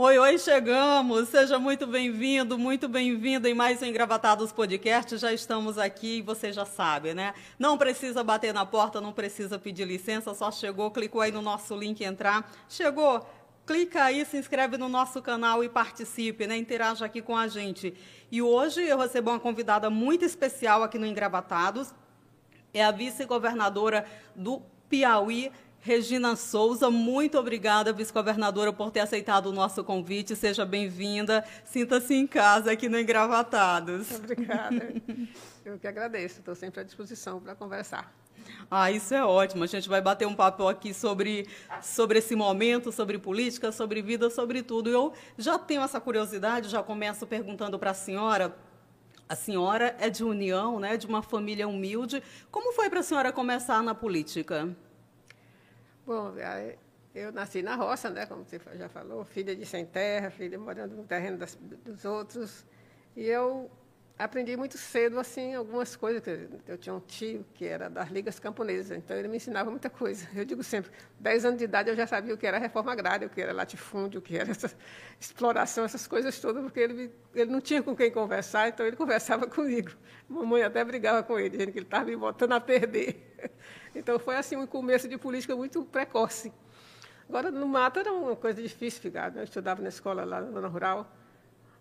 Oi, oi, chegamos! Seja muito bem-vindo, muito bem-vinda em mais um Engravatados Podcast. Já estamos aqui, você já sabe, né? Não precisa bater na porta, não precisa pedir licença, só chegou, clicou aí no nosso link entrar. Chegou, clica aí, se inscreve no nosso canal e participe, né? Interaja aqui com a gente. E hoje eu recebo uma convidada muito especial aqui no Engravatados. É a vice-governadora do Piauí, Regina Souza, muito obrigada, vice-governadora, por ter aceitado o nosso convite. Seja bem-vinda. Sinta-se em casa aqui no Engravatados. Obrigada. Eu que agradeço. Estou sempre à disposição para conversar. Ah, isso é ótimo. A gente vai bater um papo aqui sobre, sobre esse momento, sobre política, sobre vida, sobre tudo. Eu já tenho essa curiosidade, já começo perguntando para a senhora. A senhora é de união, né, de uma família humilde. Como foi para a senhora começar na política? Bom, eu nasci na roça, né, como você já falou, filha de sem terra, filha morando no terreno das, dos outros. E eu aprendi muito cedo assim algumas coisas. Eu tinha um tio que era das ligas camponesas, então ele me ensinava muita coisa. Eu digo sempre, 10 anos de idade eu já sabia o que era reforma agrária, o que era latifúndio, o que era essa exploração, essas coisas todas, porque ele, ele não tinha com quem conversar, então ele conversava comigo. Mamãe até brigava com ele, dizendo que ele estava me botando a perder. Então foi assim um começo de política muito precoce. Agora, no mato era uma coisa difícil ficar. Né? Eu estudava na escola lá na zona rural.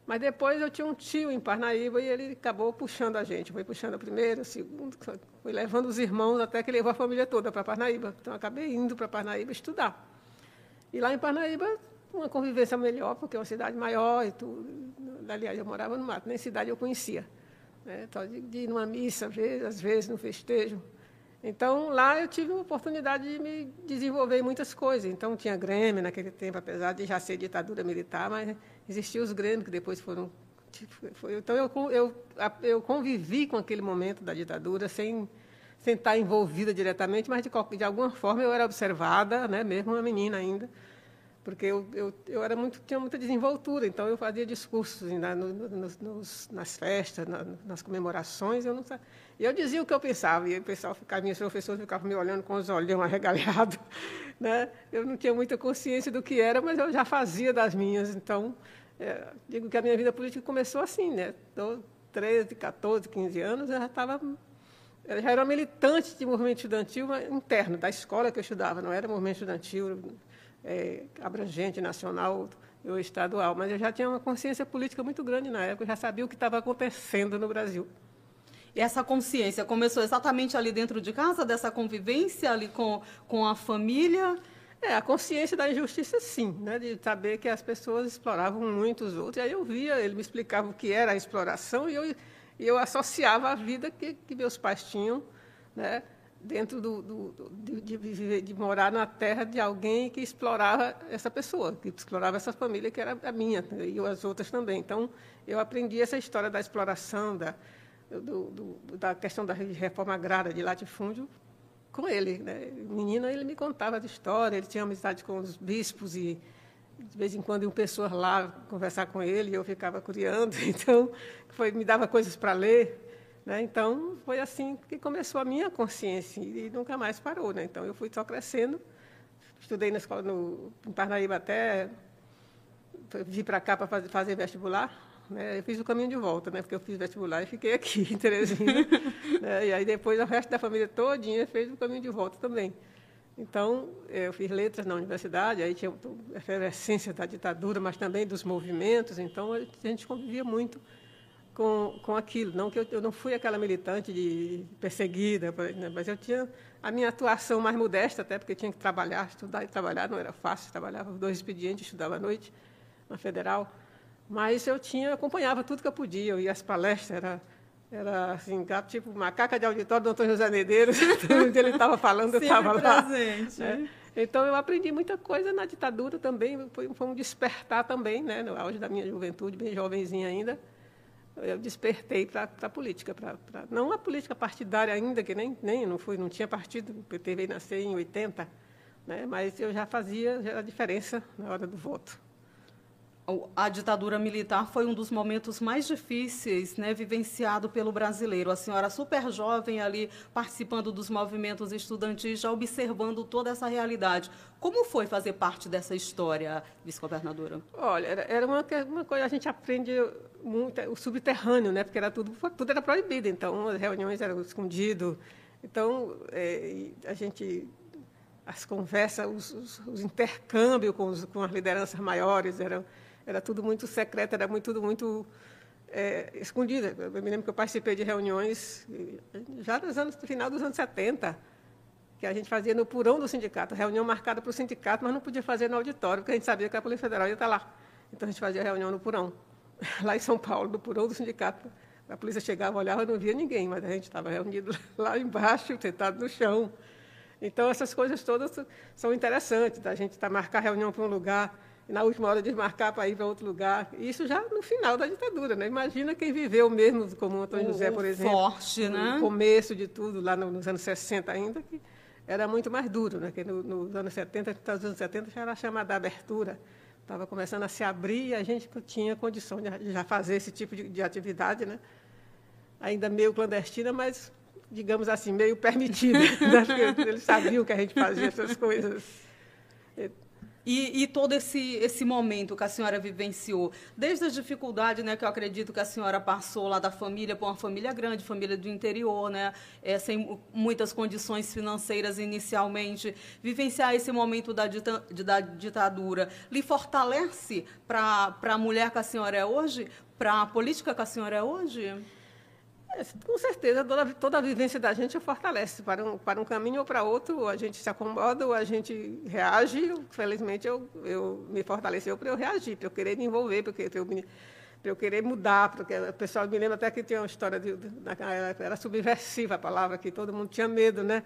Mas depois eu tinha um tio em Parnaíba e ele acabou puxando a gente. Foi puxando a primeira, a segunda, foi levando os irmãos até que levou a família toda para Parnaíba. Então, acabei indo para Parnaíba estudar. E lá em Parnaíba, uma convivência melhor, porque é uma cidade maior e tudo. Aliás, eu morava no mato, nem cidade eu conhecia. Né? Então, de, de ir numa missa, às vezes, no festejo. Então, lá eu tive a oportunidade de me desenvolver em muitas coisas. Então, tinha Grêmio naquele tempo, apesar de já ser ditadura militar, mas existiam os Grêmios, que depois foram. Foi, então, eu, eu, eu convivi com aquele momento da ditadura sem, sem estar envolvida diretamente, mas de, de alguma forma eu era observada, né, mesmo uma menina ainda, porque eu, eu, eu era muito, tinha muita desenvoltura, então eu fazia discursos na, no, nos, nas festas, na, nas comemorações, eu não eu dizia o que eu pensava, e o pessoal ficava, minhas professoras ficavam me olhando com os olhos arregalhados. Né? Eu não tinha muita consciência do que era, mas eu já fazia das minhas. Então, é, digo que a minha vida política começou assim, né? Tô 13, 14, 15 anos, eu já estava eu já era militante de movimento estudantil interno, da escola que eu estudava, não era movimento estudantil é, abrangente, nacional ou estadual, mas eu já tinha uma consciência política muito grande na época, eu já sabia o que estava acontecendo no Brasil. E essa consciência começou exatamente ali dentro de casa, dessa convivência ali com, com a família? É, a consciência da injustiça, sim, né? de saber que as pessoas exploravam muito os outros. E aí eu via, ele me explicava o que era a exploração e eu, eu associava a vida que, que meus pais tinham, né? dentro do, do, de, de, de, morar na terra de alguém que explorava essa pessoa, que explorava essa família que era a minha e as outras também. Então, eu aprendi essa história da exploração, da, do, do, da questão da reforma agrária de latifúndio com ele. Né? Menino, ele me contava de história, ele tinha amizade com os bispos e de vez em quando iam pessoas lá conversar com ele e eu ficava curiando, então foi, me dava coisas para ler. Né? Então, foi assim que começou a minha consciência e nunca mais parou. Né? Então, eu fui só crescendo. Estudei na escola no, em Parnaíba até vir para cá para fazer, fazer vestibular. Né? Eu fiz o caminho de volta, né? porque eu fiz vestibular e fiquei aqui em Teresina. né? E aí depois o resto da família todinha fez o caminho de volta também. Então, eu fiz letras na universidade, aí tinha a efervescência da ditadura, mas também dos movimentos, então a gente convivia muito com, com aquilo. Não que eu, eu não fui aquela militante de perseguida, né? mas eu tinha a minha atuação mais modesta, até porque tinha que trabalhar, estudar e trabalhar, não era fácil, trabalhava dois expedientes, estudava à noite na Federal. Mas eu tinha, acompanhava tudo que eu podia, eu ia às palestras, era, era assim, tipo macaca de auditório do Antônio José Medeiros, onde ele estava falando, eu estava lá. Né? Então, eu aprendi muita coisa na ditadura também, foi, foi um despertar também, né? no auge da minha juventude, bem jovenzinha ainda, eu despertei para a política, pra, pra, não a política partidária ainda, que nem, nem não, fui, não tinha partido, o PT veio nascer em 80, né? mas eu já fazia já a diferença na hora do voto. A ditadura militar foi um dos momentos mais difíceis, né, vivenciado pelo brasileiro. A senhora super jovem ali participando dos movimentos estudantis, já observando toda essa realidade. Como foi fazer parte dessa história, vice-governadora? Olha, era uma, uma coisa a gente aprende muito o subterrâneo, né, porque era tudo tudo era proibido. Então as reuniões eram escondidas. Então é, a gente as conversas, os, os, os intercâmbios com, com as lideranças maiores eram era tudo muito secreto, era muito, tudo muito é. Eu me lembro que eu participei de reuniões já nos anos, no final dos anos 70, que a gente fazia no porão do sindicato, reunião marcada para o sindicato, mas não podia fazer no auditório, porque a gente sabia que a Polícia Federal ia estar lá. Então a gente fazia reunião no porão, lá em São Paulo, no porão do sindicato. A polícia chegava, olhava, não via ninguém, mas a gente estava reunido lá embaixo, sentado no chão. Então essas coisas todas são interessantes, a gente tá marcar reunião para um lugar e na última hora desmarcar para ir para outro lugar. Isso já no final da ditadura, né? Imagina quem viveu mesmo, como Antônio José, por exemplo. Forte, né? No começo de tudo, lá nos anos 60 ainda, que era muito mais duro, né? Que no, nos anos 70, nos anos 70 já era chamada abertura. Estava começando a se abrir e a gente tinha condição de já fazer esse tipo de, de atividade, né? Ainda meio clandestina, mas, digamos assim, meio permitida. né? Eles sabiam que a gente fazia essas coisas. E, e, todo esse, esse momento que a senhora vivenciou, desde as dificuldades né, que eu acredito que a senhora passou lá da família, para uma família grande, família do interior, né, é, sem muitas condições financeiras inicialmente, vivenciar esse momento da, dita, da ditadura, lhe fortalece para a mulher que a senhora é hoje, para a política que a senhora é hoje? É, com certeza, toda, toda a vivência da gente fortalece. Para um, para um caminho ou para outro, ou a gente se acomoda, ou a gente reage. Felizmente, eu, eu me fortaleceu para eu reagir, para eu querer me envolver, para eu, eu querer mudar. Porque o pessoal me lembra até que tinha uma história, de, de, era subversiva a palavra, que todo mundo tinha medo, né?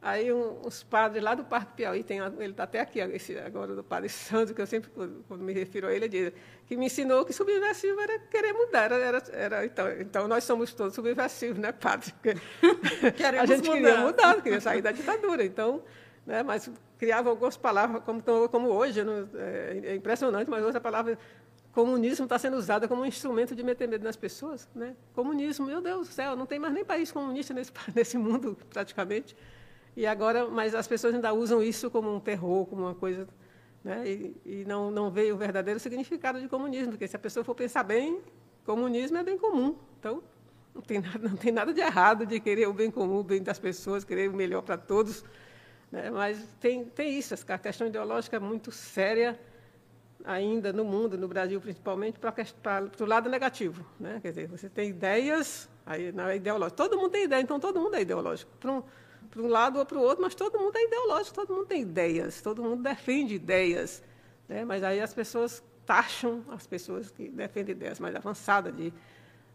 Aí um, os padres lá do Parque Piauí, tem, ele está até aqui esse, agora, do padre Sandro, que eu sempre, quando me refiro a ele, ele diz que me ensinou que subversivo era querer mudar. Era, era, então, então, nós somos todos subversivos, né, padre? A gente mudar. queria mudar, queria sair da ditadura. Então, né, mas criava algumas palavras, como, como hoje, não, é, é impressionante, mas outra palavra comunismo está sendo usada como um instrumento de meter medo nas pessoas. Né? Comunismo, meu Deus do céu, não tem mais nem país comunista nesse, nesse mundo, praticamente. E agora, mas as pessoas ainda usam isso como um terror, como uma coisa, né? E, e não não vê o verdadeiro significado de comunismo, porque se a pessoa for pensar bem, comunismo é bem comum. Então, não tem nada, não tem nada de errado de querer o bem comum, o bem das pessoas, querer o melhor para todos. Né? Mas tem, tem isso, a questão ideológica é muito séria ainda no mundo, no Brasil principalmente, para, para, para o lado negativo. Né? Quer dizer, você tem ideias, aí não é ideológico. Todo mundo tem ideia, então todo mundo é ideológico. Para um, para um lado ou para o outro, mas todo mundo é ideológico, todo mundo tem ideias, todo mundo defende ideias. Né? Mas aí as pessoas taxam as pessoas que defendem ideias mais avançadas, de,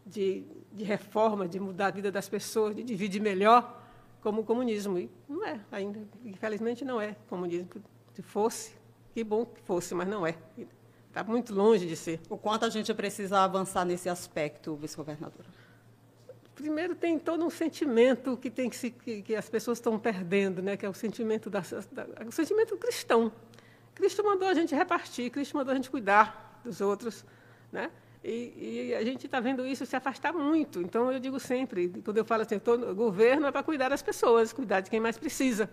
de, de reforma, de mudar a vida das pessoas, de dividir melhor, como o comunismo. E não é ainda, infelizmente não é comunismo. Se fosse, que bom que fosse, mas não é. Está muito longe de ser. O quanto a gente precisa avançar nesse aspecto, vice-governadora? Primeiro tem todo um sentimento que tem que, se, que, que as pessoas estão perdendo, né? Que é o sentimento da, da, o sentimento cristão. Cristo mandou a gente repartir, Cristo mandou a gente cuidar dos outros, né? E, e a gente está vendo isso se afastar muito. Então eu digo sempre, quando eu falo assim, o governo é para cuidar das pessoas, cuidar de quem mais precisa.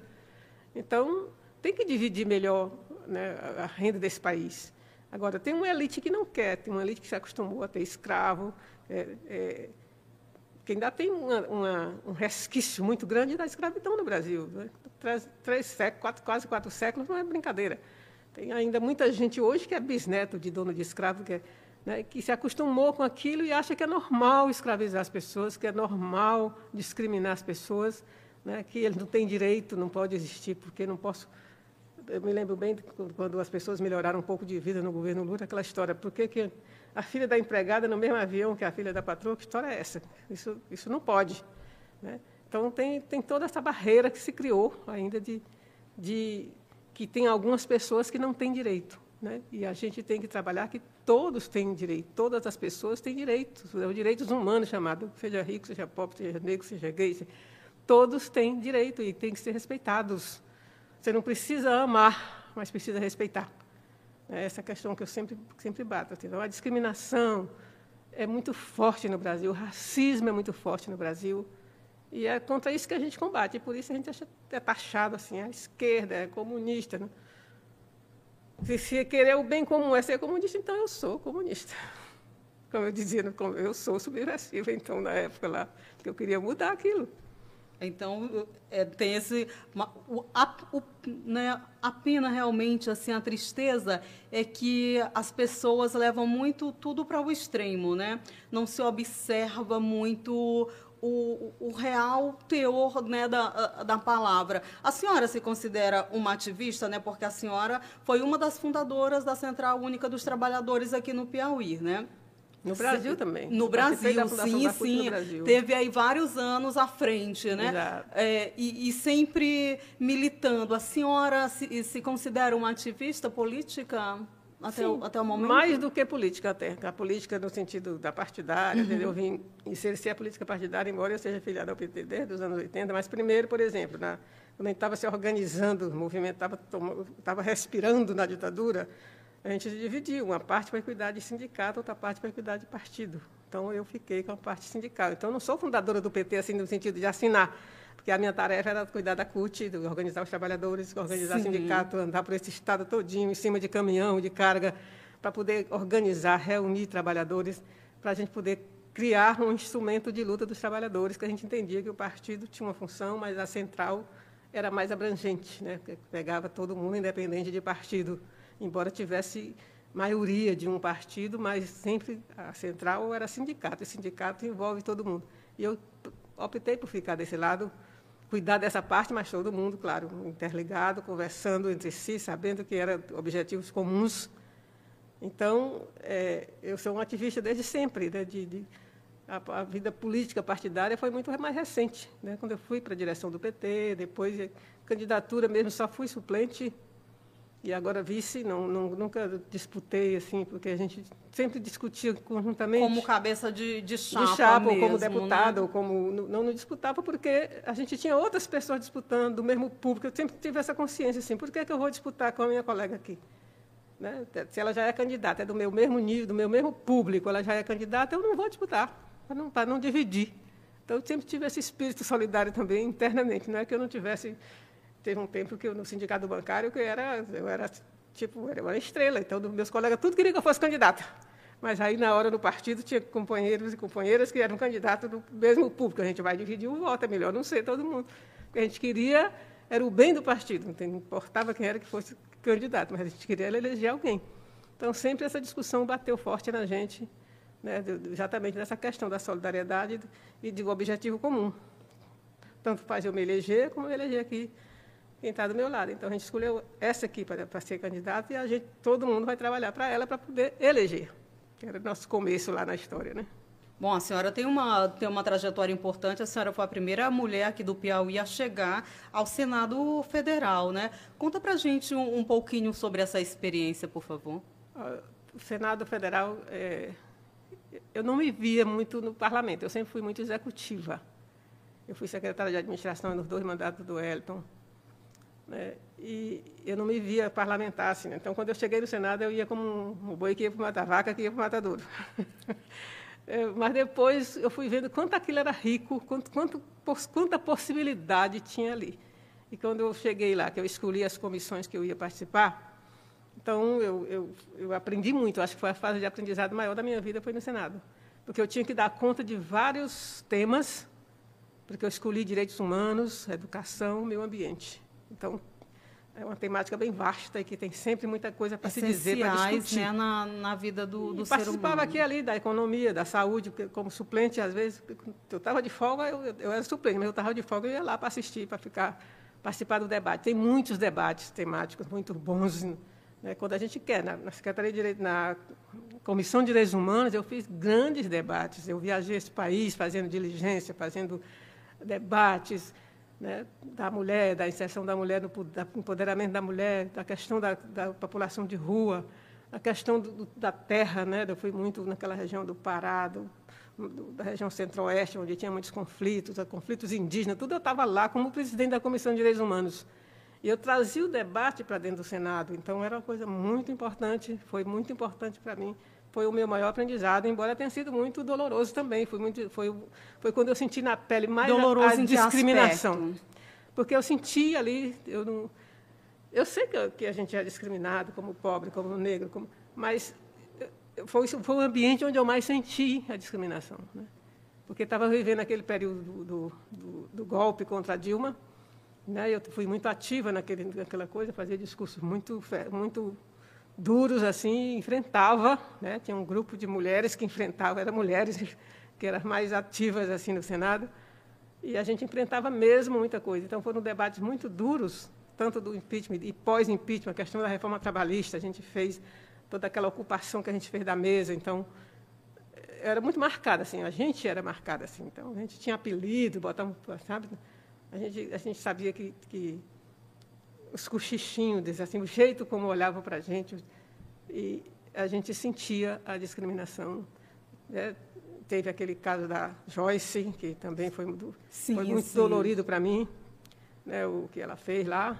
Então tem que dividir melhor né, a renda desse país. Agora tem uma elite que não quer, tem uma elite que se acostumou a ter escravo. É, é, que ainda tem uma, uma, um resquício muito grande da escravidão no Brasil. Né? Três, três séculos, quatro, quase quatro séculos não é brincadeira. Tem ainda muita gente hoje que é bisneto de dono de escravo, que, é, né, que se acostumou com aquilo e acha que é normal escravizar as pessoas, que é normal discriminar as pessoas, né, que ele não tem direito, não pode existir, porque não posso. Eu me lembro bem quando as pessoas melhoraram um pouco de vida no governo Lula, aquela história, por que, que a filha da empregada no mesmo avião que a filha da patroa, que história é essa? Isso, isso não pode. Né? Então, tem, tem toda essa barreira que se criou ainda de, de que tem algumas pessoas que não têm direito. Né? E a gente tem que trabalhar que todos têm direito, todas as pessoas têm direitos, os direitos humanos chamado, seja rico, seja pobre, seja negro, seja gay, seja... todos têm direito e têm que ser respeitados. Você não precisa amar, mas precisa respeitar. É essa questão que eu sempre, sempre bato. Assim. Então, a discriminação é muito forte no Brasil, o racismo é muito forte no Brasil. E é contra isso que a gente combate. E por isso a gente é taxado assim, a esquerda, é comunista. Né? Se, se querer o bem comum é ser comunista, então eu sou comunista. Como eu dizia, eu sou subversiva, então, na época lá, que eu queria mudar aquilo. Então, é, tem esse... Uma, o, a, o, né, a pena, realmente, assim, a tristeza é que as pessoas levam muito tudo para o extremo, né? Não se observa muito o, o, real teor né, da, da palavra. A senhora se considera uma ativista, né, porque a senhora foi uma das fundadoras da Central Única dos Trabalhadores aqui no Piauí, né? No Brasil também. No Brasil, sim, sim. Brasil. Teve aí vários anos à frente, né? Exato. É, e, e, sempre militando. A senhora se, se considera uma ativista política? Até, o, até o momento? Mais do que política até. A política no sentido da partidária. Uhum. Eu vim exercer a política partidária, embora eu seja filiada ao PT desde os anos 80. Mas primeiro, por exemplo, na, quando a gente estava se organizando, o movimento estava respirando na ditadura, a gente dividiu. Uma parte para cuidar de sindicato, outra parte para cuidar de partido. Então, eu fiquei com a parte sindical. Então, eu não sou fundadora do PT, assim, no sentido de assinar porque a minha tarefa era cuidar da CUT, organizar os trabalhadores, organizar o sindicato, andar por esse estado todinho, em cima de caminhão, de carga, para poder organizar, reunir trabalhadores, para a gente poder criar um instrumento de luta dos trabalhadores, que a gente entendia que o partido tinha uma função, mas a central era mais abrangente, né? pegava todo mundo, independente de partido, embora tivesse maioria de um partido, mas sempre a central era sindicato, e sindicato envolve todo mundo. E eu optei por ficar desse lado, cuidar dessa parte, mas todo mundo, claro, interligado, conversando entre si, sabendo que eram objetivos comuns. Então, é, eu sou um ativista desde sempre, né, de, de a, a, vida política partidária foi muito mais recente, né, quando eu fui para a direção do PT, depois candidatura mesmo só fui suplente e agora vice, não, não, nunca disputei, assim, porque a gente sempre discutia conjuntamente. Como cabeça de, de chapa. De chapa, mesmo, ou como deputado, né? ou como. Não, não disputava, porque a gente tinha outras pessoas disputando, do mesmo público. Eu sempre tive essa consciência, assim, por que, que eu vou disputar com a minha colega aqui? Né? Se ela já é candidata, é do meu mesmo nível, do meu mesmo público, ela já é candidata, eu não vou disputar, para não, para não dividir. Então, eu sempre tive esse espírito solidário também internamente, não é que eu não tivesse Teve um tempo que eu, no sindicato bancário, que eu era, eu era tipo, era uma estrela. Então, meus colegas, tudo queriam que eu fosse candidata. Mas aí, na hora do partido, tinha companheiros e companheiras que eram candidatos do mesmo público. A gente vai dividir o voto, é melhor não ser todo mundo. O que a gente queria era o bem do partido, não importava quem era que fosse candidato, mas a gente queria eleger alguém. Então, sempre essa discussão bateu forte na gente, né, exatamente nessa questão da solidariedade e do objetivo comum. Tanto faz eu me eleger, como eu eleger aqui quem está do meu lado. Então, a gente escolheu essa aqui para ser candidata e a gente, todo mundo vai trabalhar para ela para poder eleger, que era o nosso começo lá na história. Né? Bom, a senhora tem uma, tem uma trajetória importante. A senhora foi a primeira mulher aqui do Piauí a chegar ao Senado Federal, né? Conta para a gente um, um, pouquinho sobre essa experiência, por favor. O Senado Federal, é, eu não me via muito no parlamento. Eu sempre fui muito executiva. Eu fui secretária de administração nos dois mandatos do Elton. Né? E eu não me via parlamentar assim. Né? Então, quando eu cheguei no Senado, eu ia como um, boi que ia para matar vaca, que ia para o matadouro. Mas depois eu fui vendo quanto aquilo era rico, quanto, quanto, quanta possibilidade tinha ali. E quando eu cheguei lá, que eu escolhi as comissões que eu ia participar, então eu, eu, eu aprendi muito. Acho que foi a fase de aprendizado maior da minha vida foi no Senado, porque eu tinha que dar conta de vários temas, porque eu escolhi direitos humanos, educação, meio ambiente. Então, é uma temática bem vasta e que tem sempre muita coisa para se dizer, para discutir. Né, na, na vida do, do ser humano. Participava aqui ali da economia, da saúde, como suplente, às vezes, eu estava de folga, eu, eu era suplente, mas eu estava de folga e ia lá para assistir, para ficar, participar do debate. Tem muitos debates temáticos muito bons, né, quando a gente quer. Na, na Secretaria de Direito, na Comissão de Direitos Humanos, eu fiz grandes debates. Eu viajei esse país fazendo diligência, fazendo debates, né, da mulher, da inserção da mulher, no empoderamento da mulher, da questão da, da população de rua, a questão do, da terra. Né, eu fui muito naquela região do Pará, do, do, da região centro-oeste, onde tinha muitos conflitos, conflitos indígenas, tudo eu estava lá como presidente da Comissão de Direitos Humanos. E eu trazia o debate para dentro do Senado, então era uma coisa muito importante, foi muito importante para mim. Foi o meu maior aprendizado, embora tenha sido muito doloroso também. Foi, muito, foi, foi quando eu senti na pele mais doloroso a, a discriminação. Porque eu senti ali, eu não, eu sei que, que, a gente é discriminado como pobre, como negro, como, mas foi, foi o ambiente onde eu mais senti a discriminação. Né? Porque estava vivendo aquele período do, do, do, do golpe contra a Dilma, né? Eu fui muito ativa naquele, naquela coisa, fazia discursos muito, muito duros assim, enfrentava, né? Tinha um grupo de mulheres que enfrentavam, eram mulheres que eram mais ativas assim no Senado, e a gente enfrentava mesmo muita coisa. Então foram debates muito duros, tanto do impeachment e pós-impeachment, a questão da reforma trabalhista, a gente fez toda aquela ocupação que a gente fez da mesa, então era muito marcada assim, a gente era marcada assim. Então a gente tinha apelido, botamos, sabe? a gente, a gente sabia que, que os cochichinhos, assim, o jeito como olhavam para a gente, e a gente sentia a discriminação. Né? Teve aquele caso da Joyce, que também foi, sim, foi muito sim. dolorido para mim, né, o que ela fez lá.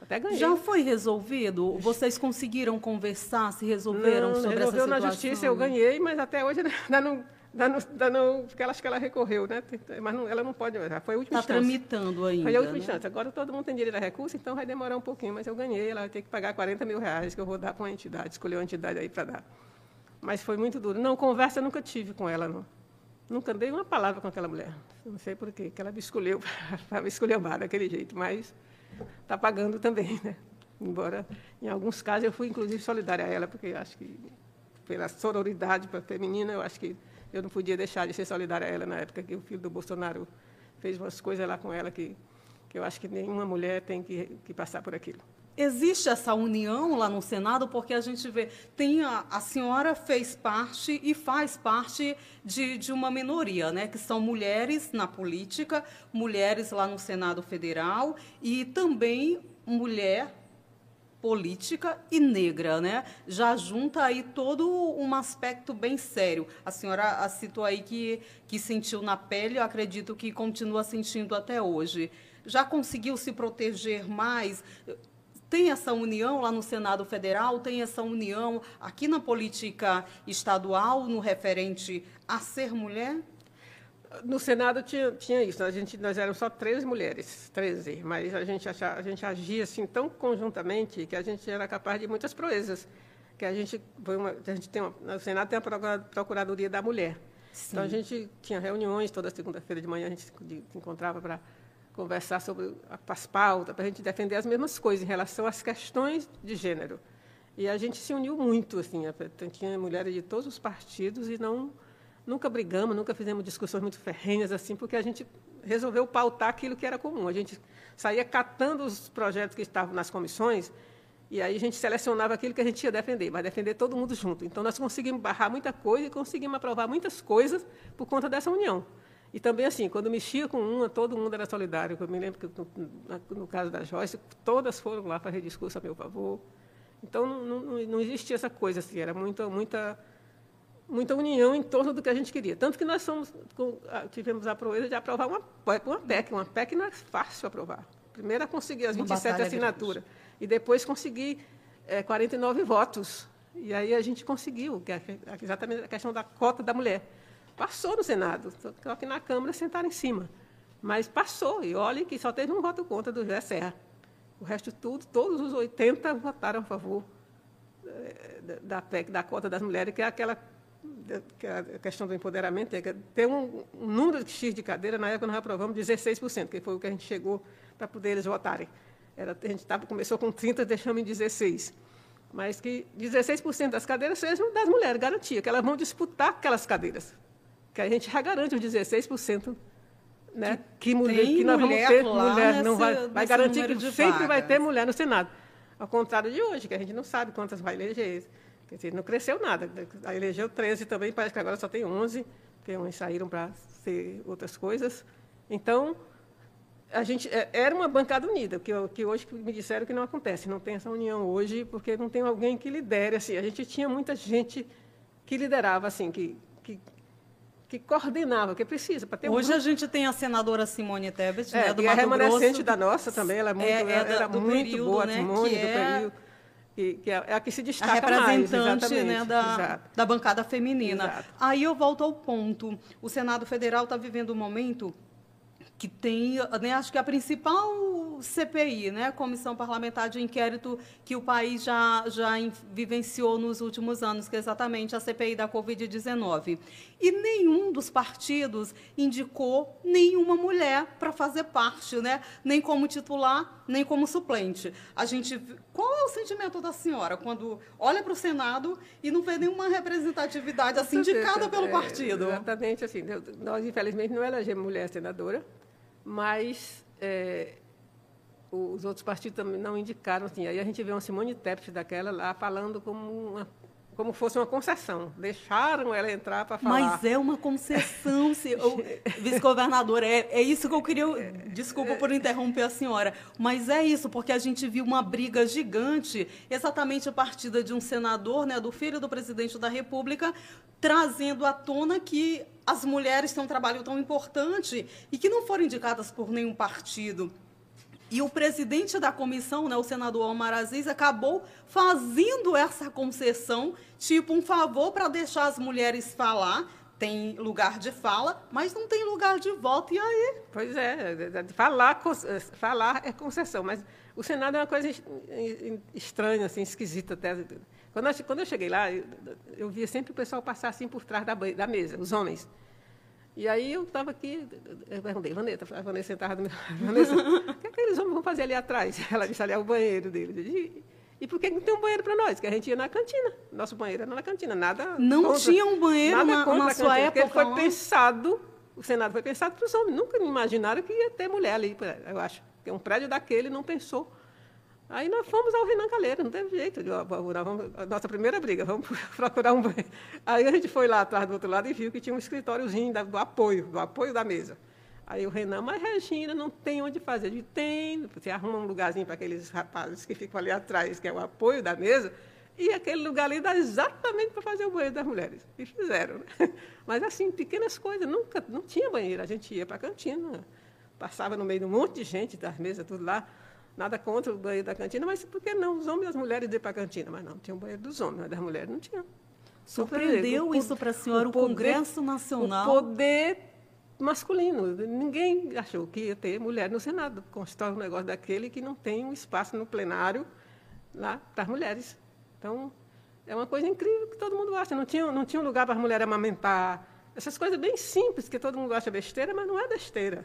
Até ganhei. Já foi resolvido? Vocês conseguiram conversar, se resolveram não, sobre essa situação? na justiça, eu ganhei, mas até hoje ainda não, dando, porque ela acho que ela recorreu, né? Mas não, ela não pode, já foi a última Está tramitando ainda. Foi a última né? instância. Agora todo mundo tem direito a recurso, então vai demorar um pouquinho, mas eu ganhei. Ela vai ter que pagar 40 mil reais que eu vou dar para uma entidade, escolher uma entidade aí para dar. Mas foi muito duro. Não, conversa eu nunca tive com ela, não. Nunca dei uma palavra com aquela mulher. Não sei por quê, que ela me escolheu para me escolher mal daquele jeito, mas está pagando também, né? Embora, em alguns casos, eu fui, inclusive, solidária a ela, porque acho que, pela sororidade feminina, eu acho que eu não podia deixar de ser solidária a ela na época que o filho do Bolsonaro fez umas coisas lá com ela que, que eu acho que nenhuma mulher tem que, que passar por aquilo. Existe essa união lá no Senado, porque a gente vê, tem a, a senhora fez parte e faz parte de, de uma minoria, né, que são mulheres na política, mulheres lá no Senado Federal e também mulher política e negra, né? Já junta aí todo um aspecto bem sério. A senhora citou aí que, que sentiu na pele, eu acredito que continua sentindo até hoje. Já conseguiu se proteger mais? Tem essa união lá no Senado Federal, tem essa união aqui na política estadual, no referente a ser mulher? No Senado tinha, tinha isso, a gente, nós éramos só três mulheres, 13, mas a gente, achava, a gente agia assim tão conjuntamente que a gente era capaz de muitas proezas. Que a gente, foi uma, a gente tem uma, no Senado tem a Procuradoria da Mulher. Sim. Então a gente tinha reuniões toda segunda-feira de manhã, a gente se encontrava para conversar sobre as pautas, para a gente defender as mesmas coisas em relação às questões de gênero. E a gente se uniu muito, assim, tinha mulheres de todos os partidos e não Nunca brigamos, nunca fizemos discussões muito ferrenhas assim, porque a gente resolveu pautar aquilo que era comum. A gente saía catando os projetos que estavam nas comissões e aí a gente selecionava aquilo que a gente ia defender, mas defender todo mundo junto. Então nós conseguimos barrar muita coisa e conseguimos aprovar muitas coisas por conta dessa união. E também assim, quando mexia com uma, todo mundo era solidário. Eu me lembro que no, caso da Joyce, todas foram lá fazer discurso a meu favor. Então não, não, não existia essa coisa assim, era muita muita muita união em torno do que a gente queria. Tanto que nós somos, tivemos a proeza de aprovar uma, uma PEC. Uma PEC não é fácil aprovar. Primeiro, conseguir as 27 assinaturas. E depois conseguir é, 49 votos. E aí a gente conseguiu, que é exatamente a questão da cota da mulher. Passou no Senado, só que na Câmara sentaram em cima. Mas passou, e olhe que só teve um voto contra do José Serra. O resto tudo, todos os 80 votaram a favor é, da PEC, da cota das mulheres, que é aquela que a questão do empoderamento é ter um, um número de X de cadeira, na época nós aprovamos 16%, que foi o que a gente chegou para poder eles votarem. Era, a gente tava, começou com 30%, deixamos em 16%. Mas que 16% das cadeiras sejam das mulheres, garantia, que elas vão disputar aquelas cadeiras. Que a gente já garante os 16%. Né? Que, que, mulher, que nós vamos ter mulher, não vai, vai garantir que sempre vagas. vai ter mulher no Senado. Ao contrário de hoje, que a gente não sabe quantas vai eleger. Quer dizer, não cresceu nada. Elegeu 13 também, parece que agora só tem 11, porque uns saíram para ser outras coisas. Então, a gente é, era uma bancada unida, que, que hoje me disseram que não acontece, não tem essa união hoje, porque não tem alguém que lidere. Assim, a gente tinha muita gente que liderava, assim, que, que, que coordenava, que precisa. Para ter Hoje um a gente tem a senadora Simone Tebet, é, né, do que Mato é remanescente Grosso, da nossa também, ela é muito, é, é da, muito período, boa, né, Simone, do é... período. Que, que é a que se destaca a representante mais, né, da, da bancada feminina. Exato. Aí eu volto ao ponto. O Senado Federal está vivendo um momento que tem, né, acho que a principal CPI, né, Comissão Parlamentar de Inquérito que o país já, já vivenciou nos últimos anos, que é exatamente a CPI da Covid-19. E nenhum dos partidos indicou nenhuma mulher para fazer parte, né, nem como titular, nem como suplente. A gente, qual é o sentimento da senhora quando olha para o Senado e não vê nenhuma representatividade assim indicada pelo é, partido? Exatamente assim. Nós, infelizmente, não elegemos mulher senadora mas é, os outros partidos também não indicaram. Assim. Aí a gente vê uma Simone Tebet daquela lá falando como uma como fosse uma concessão. Deixaram ela entrar para falar. Mas é uma concessão, vice-governador. É, é isso que eu queria. Desculpa por interromper a senhora, mas é isso, porque a gente viu uma briga gigante, exatamente a partida de um senador, né, do filho do presidente da República, trazendo à tona que as mulheres têm um trabalho tão importante e que não foram indicadas por nenhum partido. E o presidente da comissão, né, o senador Omar Aziz, acabou fazendo essa concessão, tipo um favor para deixar as mulheres falar. Tem lugar de fala, mas não tem lugar de voto. E aí? Pois é, falar, falar é concessão, mas o Senado é uma coisa estranha, assim, esquisita até. Quando eu, cheguei lá, eu, via sempre o pessoal passar assim por trás da mesa, os homens. E aí eu estava aqui, eu perguntei, Vanessa, a Vanessa sentava do meu Vanessa, o que aqueles homens vão fazer ali atrás? Ela disse, ali é o banheiro deles. E, e por que não tem um banheiro para nós? Que a gente ia na cantina. Nosso banheiro era na cantina, nada Não contra, tinha um banheiro na, na sua cantina, época? Porque foi pensado, o Senado foi pensado para os homens. Nunca imaginaram que ia ter mulher ali, eu acho. Porque um prédio daquele não pensou Aí nós fomos ao Renan Calheiro, não teve jeito. De, vamos, nossa primeira briga, vamos procurar um banheiro. Aí a gente foi lá atrás do outro lado e viu que tinha um escritóriozinho do apoio, do apoio da mesa. Aí o Renan, mas Regina, não tem onde fazer. Ele tem, você arruma um lugarzinho para aqueles rapazes que ficam ali atrás, que é o apoio da mesa, e aquele lugar ali dá exatamente para fazer o banheiro das mulheres. E fizeram. Né? Mas assim, pequenas coisas, nunca, não tinha banheiro, a gente ia para a cantina, passava no meio de um monte de gente, das mesas, tudo lá. Nada contra o banheiro da cantina, mas por que não? Os homens e as mulheres iam para a cantina. Mas não, tinha o banheiro dos homens, mas das mulheres não tinha. Surpreendeu o, isso para a senhora, o, poder, Congresso Nacional? O poder masculino. Ninguém achou que ia ter mulher no Senado. Constrói um negócio daquele que não tem um espaço no plenário lá para as mulheres. Então, é uma coisa incrível que todo mundo acha. Não tinha, não tinha um lugar para as mulheres amamentar. Essas coisas bem simples que todo mundo acha besteira, mas não é besteira.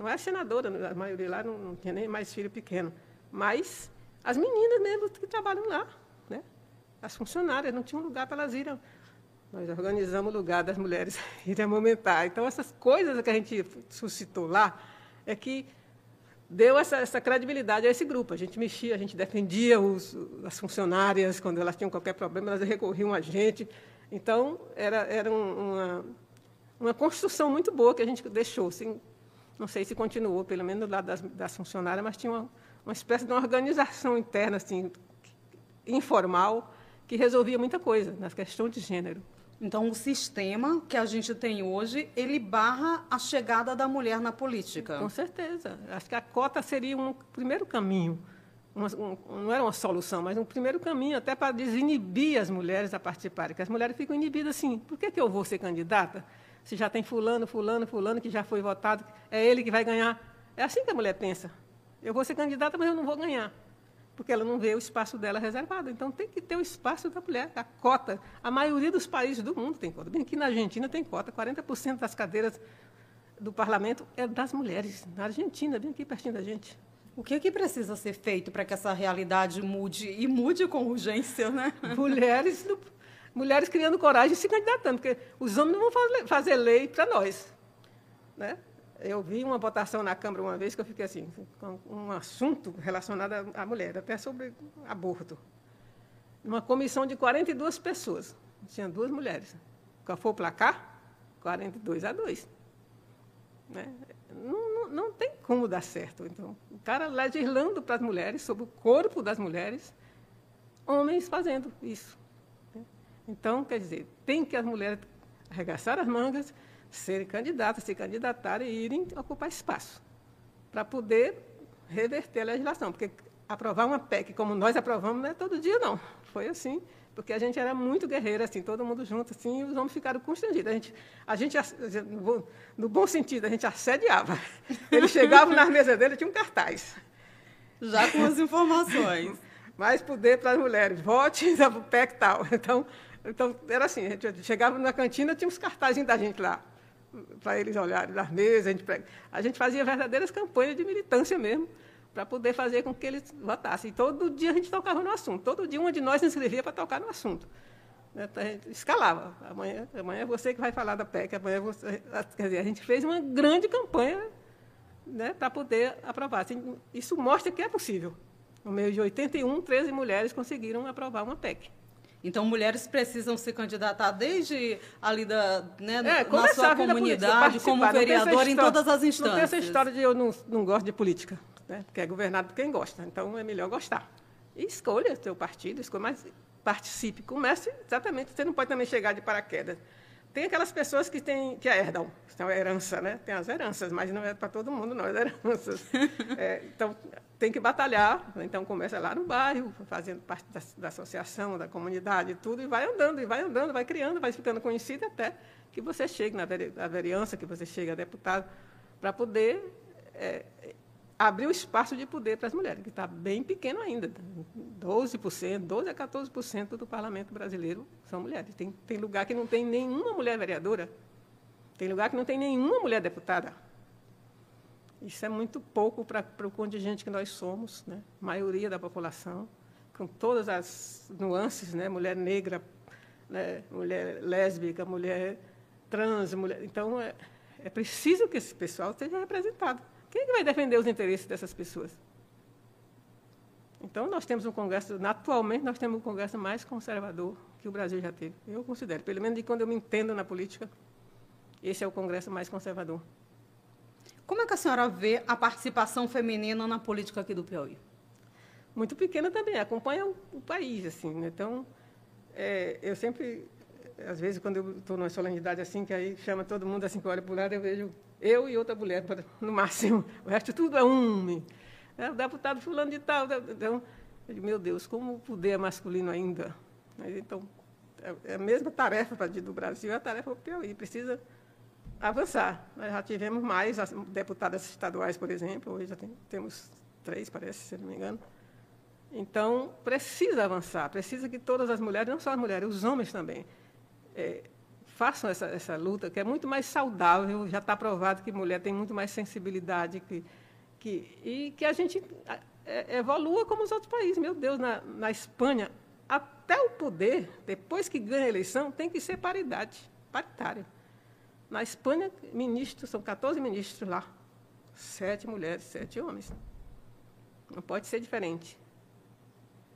Não é senadora, a maioria lá não, não tinha nem mais filho pequeno. Mas as meninas mesmo que trabalham lá, né? as funcionárias, não tinham lugar para elas irem. Nós organizamos o lugar das mulheres irem amamentar. Então, essas coisas que a gente suscitou lá é que deu essa, essa credibilidade a esse grupo. A gente mexia, a gente defendia os, as funcionárias, quando elas tinham qualquer problema, elas recorriam a gente. Então, era, era um, uma, uma construção muito boa que a gente deixou. Assim, não sei se continuou, pelo menos do lado das, das funcionárias, mas tinha uma, uma espécie de uma organização interna, assim, informal, que resolvia muita coisa na questão de gênero. Então, o sistema que a gente tem hoje, ele barra a chegada da mulher na política. Com certeza. Acho que a cota seria um primeiro caminho. Uma, um, não era uma solução, mas um primeiro caminho até para desinibir as mulheres a participarem. Porque as mulheres ficam inibidas assim. Por que, que eu vou ser candidata? Se já tem fulano, fulano, fulano que já foi votado, é ele que vai ganhar. É assim que a mulher pensa. Eu vou ser candidata, mas eu não vou ganhar. Porque ela não vê o espaço dela reservado. Então tem que ter o espaço da mulher, a cota. A maioria dos países do mundo tem cota. Bem aqui na Argentina tem cota. 40% das cadeiras do parlamento é das mulheres. Na Argentina, bem aqui pertinho da gente. O que, é que precisa ser feito para que essa realidade mude e mude com urgência, né? Mulheres no, mulheres criando coragem e se candidatando, porque os homens não vão fazer lei para nós. Né? Eu vi uma votação na Câmara uma vez que eu fiquei assim, com um assunto relacionado à mulher, até sobre aborto. Uma comissão de 42 pessoas, tinha duas mulheres. Qual foi o placar? 42 a 2. Né? Não, não, não tem como dar certo. Então, o cara legislando para as mulheres, sobre o corpo das mulheres, homens fazendo isso. Então, quer dizer, tem que as mulheres arregaçar as mangas, serem candidatas, se candidatarem e irem ocupar espaço, para poder reverter a legislação. Porque aprovar uma PEC como nós aprovamos não é todo dia, não. Foi assim, porque a gente era muito guerreira, assim, todo mundo junto, assim, e os homens ficaram constrangidos. A gente, a gente no bom sentido, a gente assediava. Eles chegavam nas mesas dele, tinha um cartaz. Já com as informações. Mais poder para as mulheres, vote para o PEC tal. Então, então, era assim, a gente chegava na cantina, tinha uns cartazinhos da gente lá, para eles olharem nas mesas. A gente, a gente fazia verdadeiras campanhas de militância mesmo, para poder fazer com que eles votassem. E todo dia a gente tocava no assunto. Todo dia uma de nós se inscrevia para tocar no assunto. Né, a gente escalava. Amanhã, amanhã é você que vai falar da PEC. Amanhã é você, quer dizer, a gente fez uma grande campanha né, para poder aprovar. Assim, isso mostra que é possível. No meio de 81, 13 mulheres conseguiram aprovar uma PEC. Então, mulheres precisam se candidatar desde ali da, né, é, na sua comunidade, como vereadora, em todas as instâncias. Não tem essa história de eu não, não gosto de política né? porque é governado por quem gosta. Então, é melhor gostar. E escolha seu partido, escolha, mas participe. Comece exatamente. Você não pode também chegar de paraquedas. Tem aquelas pessoas que, tem, que herdam, são herança, né? Tem as heranças, mas não é para todo mundo, não, as heranças. É, então, tem que batalhar. Então, começa lá no bairro, fazendo parte da, da associação, da comunidade, tudo, e vai andando, e vai andando, vai criando, vai ficando conhecido até que você chegue na vereança, que você chegue a deputado, para poder é, abriu espaço de poder para as mulheres, que está bem pequeno ainda. 12%, 12% a 14% do parlamento brasileiro são mulheres. Tem, tem lugar que não tem nenhuma mulher vereadora, tem lugar que não tem nenhuma mulher deputada. Isso é muito pouco para, para o contingente que nós somos, né? maioria da população, com todas as nuances, né? mulher negra, né? mulher lésbica, mulher trans, mulher. Então, é, é preciso que esse pessoal esteja representado. Quem é que vai defender os interesses dessas pessoas? Então, nós temos um Congresso, atualmente, nós temos o um Congresso mais conservador que o Brasil já teve. Eu considero, pelo menos de quando eu me entendo na política, esse é o Congresso mais conservador. Como é que a senhora vê a participação feminina na política aqui do Piauí? Muito pequena também, acompanha o, o país, assim. Né? Então, é, eu sempre, às vezes, quando eu estou numa solenidade assim, que aí chama todo mundo assim, que olha para o lado, eu vejo eu e outra mulher, no máximo. O resto tudo é homem. É, o deputado fulano de tal. Então, meu Deus, como o poder é masculino ainda? Então, é, é a mesma tarefa para do Brasil, é a tarefa o Piauí. Precisa avançar. Nós já tivemos mais deputadas estaduais, por exemplo. Hoje já tem, temos três, parece, se não me engano. Então, precisa avançar. Precisa que todas as mulheres, não só as mulheres, os homens também, é, façam essa, essa luta, que é muito mais saudável, já está provado que mulher tem muito mais sensibilidade, que, que, e que a gente é, evolua como os outros países. Meu Deus, na, na Espanha, até o poder, depois que ganha a eleição, tem que ser paridade, paritária. Na Espanha, ministros, são 14 ministros lá, sete mulheres, sete homens. Não pode ser diferente.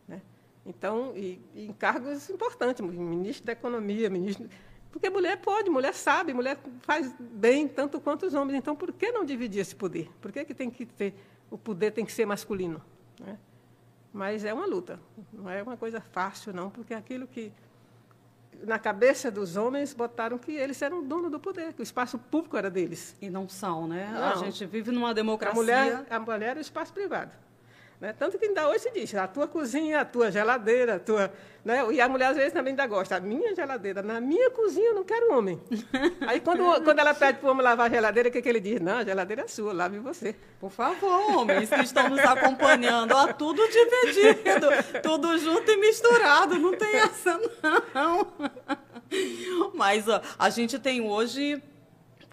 Né? Então, e, e em cargos importantes, ministro da Economia, ministro. Porque mulher pode, mulher sabe, mulher faz bem tanto quanto os homens. Então, por que não dividir esse poder? Por que, que tem que ter o poder tem que ser masculino? Né? Mas é uma luta, não é uma coisa fácil, não, porque é aquilo que na cabeça dos homens botaram que eles eram dono do poder, que o espaço público era deles. E não são, né? Não. A gente vive numa democracia. A mulher, a mulher é o espaço privado. Né? Tanto que ainda hoje se diz, a tua cozinha, a tua geladeira, a tua. Né? E a mulher às vezes também ainda gosta, a minha geladeira, na minha cozinha eu não quero homem. Aí quando, quando ela pede para o homem lavar a geladeira, o que, que ele diz? Não, a geladeira é sua, lave você. Por favor, homens que estão nos acompanhando, ó, tudo dividido, tudo junto e misturado, não tem essa não. Mas ó, a gente tem hoje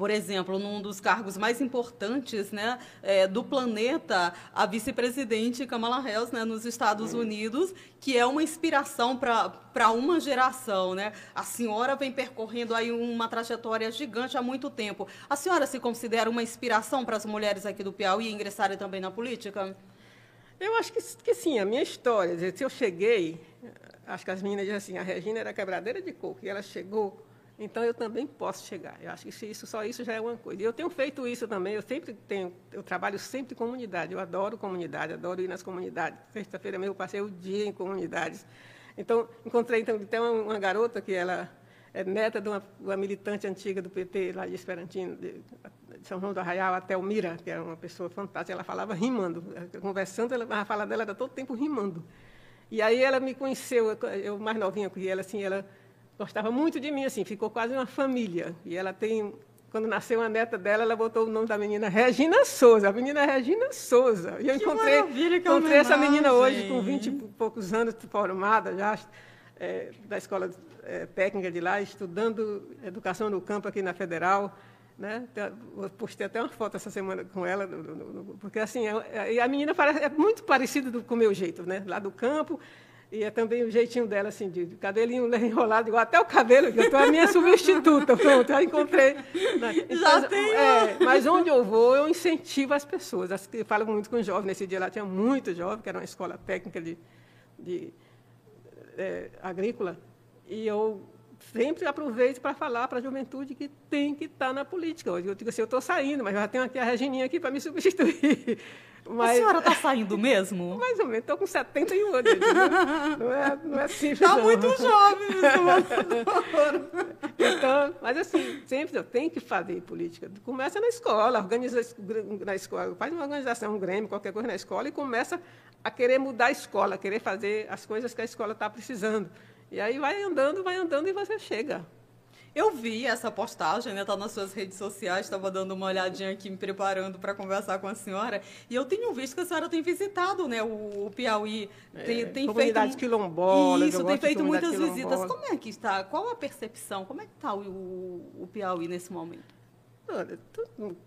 por exemplo, num dos cargos mais importantes né, é, do planeta, a vice-presidente Kamala Harris né, nos Estados Unidos, que é uma inspiração para uma geração. Né? A senhora vem percorrendo aí uma trajetória gigante há muito tempo. A senhora se considera uma inspiração para as mulheres aqui do Piauí ingressarem também na política? Eu acho que, que sim, a minha história. Se eu cheguei, acho que as meninas dizem assim, a Regina era quebradeira de coco, e ela chegou então eu também posso chegar. Eu acho que isso, só isso já é uma coisa. Eu tenho feito isso também. Eu sempre tenho, eu trabalho sempre em comunidade. Eu adoro comunidade, adoro ir nas comunidades. Sexta-feira mesmo eu passei o dia em comunidades. Então encontrei então, tem uma, uma garota que ela é neta de uma, uma, militante antiga do PT, lá de Esperantino, de, São João do Arraial, até Mira, que era uma pessoa fantástica. Ela falava rimando, conversando, ela, a fala dela era todo tempo rimando. E aí ela me conheceu, eu mais novinha que ela, assim, ela gostava muito de mim, assim, ficou quase uma família. E ela tem, quando nasceu a neta dela, ela botou o nome da menina Regina Souza, a menina Regina Souza. E eu que encontrei, que encontrei essa menina hoje, com 20 e poucos anos, formada já, é, da escola é, técnica de lá, estudando educação no campo aqui na Federal. Né? Eu postei até uma foto essa semana com ela, porque assim, é, é, a menina parece, é muito parecida com o meu jeito, né? lá do campo, e é também o jeitinho dela, assim, de cabelinho enrolado, igual até o cabelo, que eu a minha substituta, pronto, já encontrei. Né? Então, já. É, mas onde eu vou, eu incentivo as pessoas. Eu falo muito com jovens, nesse dia lá tinha muito jovem, que era uma escola técnica de, de é, agrícola, e eu sempre aproveito para falar para a juventude que tem que estar tá na política. Eu digo assim, eu estou saindo, mas já tenho aqui a Regininha aqui para me substituir. Mas, a senhora está saindo mesmo? Mais ou menos, estou com 71 anos. Não é, não é simples. Está muito jovem, Então, mas assim, sempre eu tenho que fazer política. Começa na escola, organiza na escola, faz uma organização, um grêmio, qualquer coisa na escola e começa a querer mudar a escola, a querer fazer as coisas que a escola está precisando. E aí vai andando, vai andando e você chega. Eu vi essa postagem, né? Tá nas suas redes sociais, estava dando uma olhadinha aqui, me preparando para conversar com a senhora. E eu tenho visto que a senhora tem visitado, né? O, o Piauí. Tem, é, tem comunidades feito. quilombolas. Isso, tem feito muitas visitas. Como é que está? Qual a percepção? Como é que está o, o, o Piauí nesse momento? Olha, tudo,